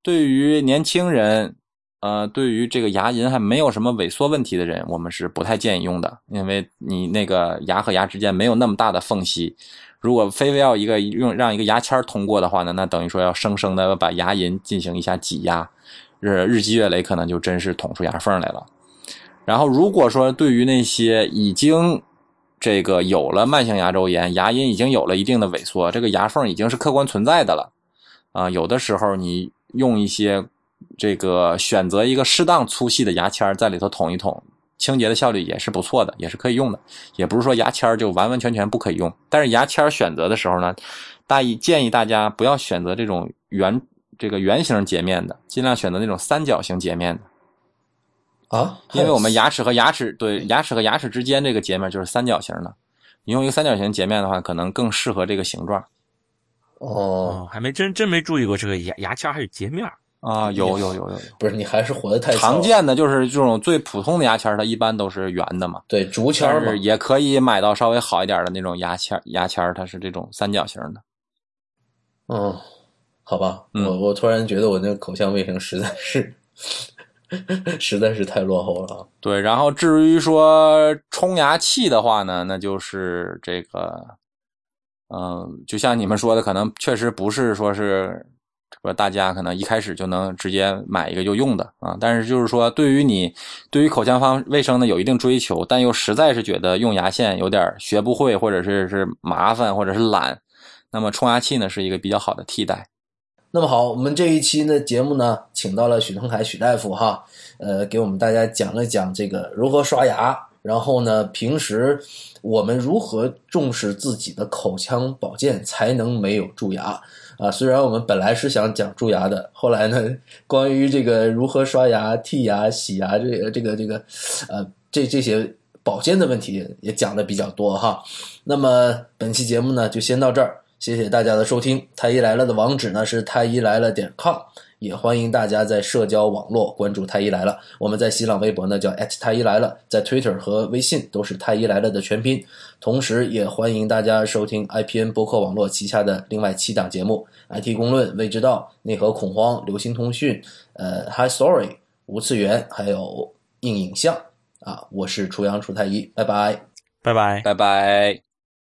对于年轻人。呃，对于这个牙龈还没有什么萎缩问题的人，我们是不太建议用的，因为你那个牙和牙之间没有那么大的缝隙，如果非非要一个用让一个牙签通过的话呢，那等于说要生生的把牙龈进行一下挤压，日日积月累，可能就真是捅出牙缝来了。然后如果说对于那些已经这个有了慢性牙周炎，牙龈已经有了一定的萎缩，这个牙缝已经是客观存在的了，啊，有的时候你用一些。这个选择一个适当粗细的牙签在里头捅一捅，清洁的效率也是不错的，也是可以用的。也不是说牙签就完完全全不可以用，但是牙签选择的时候呢，大意建议大家不要选择这种圆这个圆形截面的，尽量选择那种三角形截面的啊，因为我们牙齿和牙齿对牙齿和牙齿之间这个截面就是三角形的，你用一个三角形截面的话，可能更适合这个形状。哦，还没真真没注意过这个牙牙签还有截面。啊，有有有有有，不是你还是活得太常见的就是这种最普通的牙签，它一般都是圆的嘛。对，竹签嘛，也可以买到稍微好一点的那种牙签，牙签它是这种三角形的。嗯，好吧，我我突然觉得我那个口腔卫生实在是 实在是太落后了。对，然后至于说冲牙器的话呢，那就是这个，嗯，就像你们说的，可能确实不是说是。说大家可能一开始就能直接买一个就用的啊，但是就是说，对于你对于口腔方卫生呢有一定追求，但又实在是觉得用牙线有点学不会，或者是是麻烦，或者是懒，那么冲牙器呢是一个比较好的替代。那么好，我们这一期的节目呢，请到了许腾海许大夫哈，呃，给我们大家讲了讲这个如何刷牙，然后呢，平时我们如何重视自己的口腔保健，才能没有蛀牙。啊，虽然我们本来是想讲蛀牙的，后来呢，关于这个如何刷牙、剔牙、洗牙，这个、这个、这个，呃，这这些保健的问题也讲的比较多哈。那么本期节目呢，就先到这儿，谢谢大家的收听。太医来了的网址呢是太医来了点 com。也欢迎大家在社交网络关注太医来了。我们在新浪微博呢叫太医来了，在 Twitter 和微信都是太医来了的全拼。同时，也欢迎大家收听 IPN 博客网络旗下的另外七档节目：IT 公论、未知道、内核恐慌、流行通讯、呃 High Story、无次元，还有硬影像。啊，我是楚阳楚太医，拜拜，拜拜，拜拜。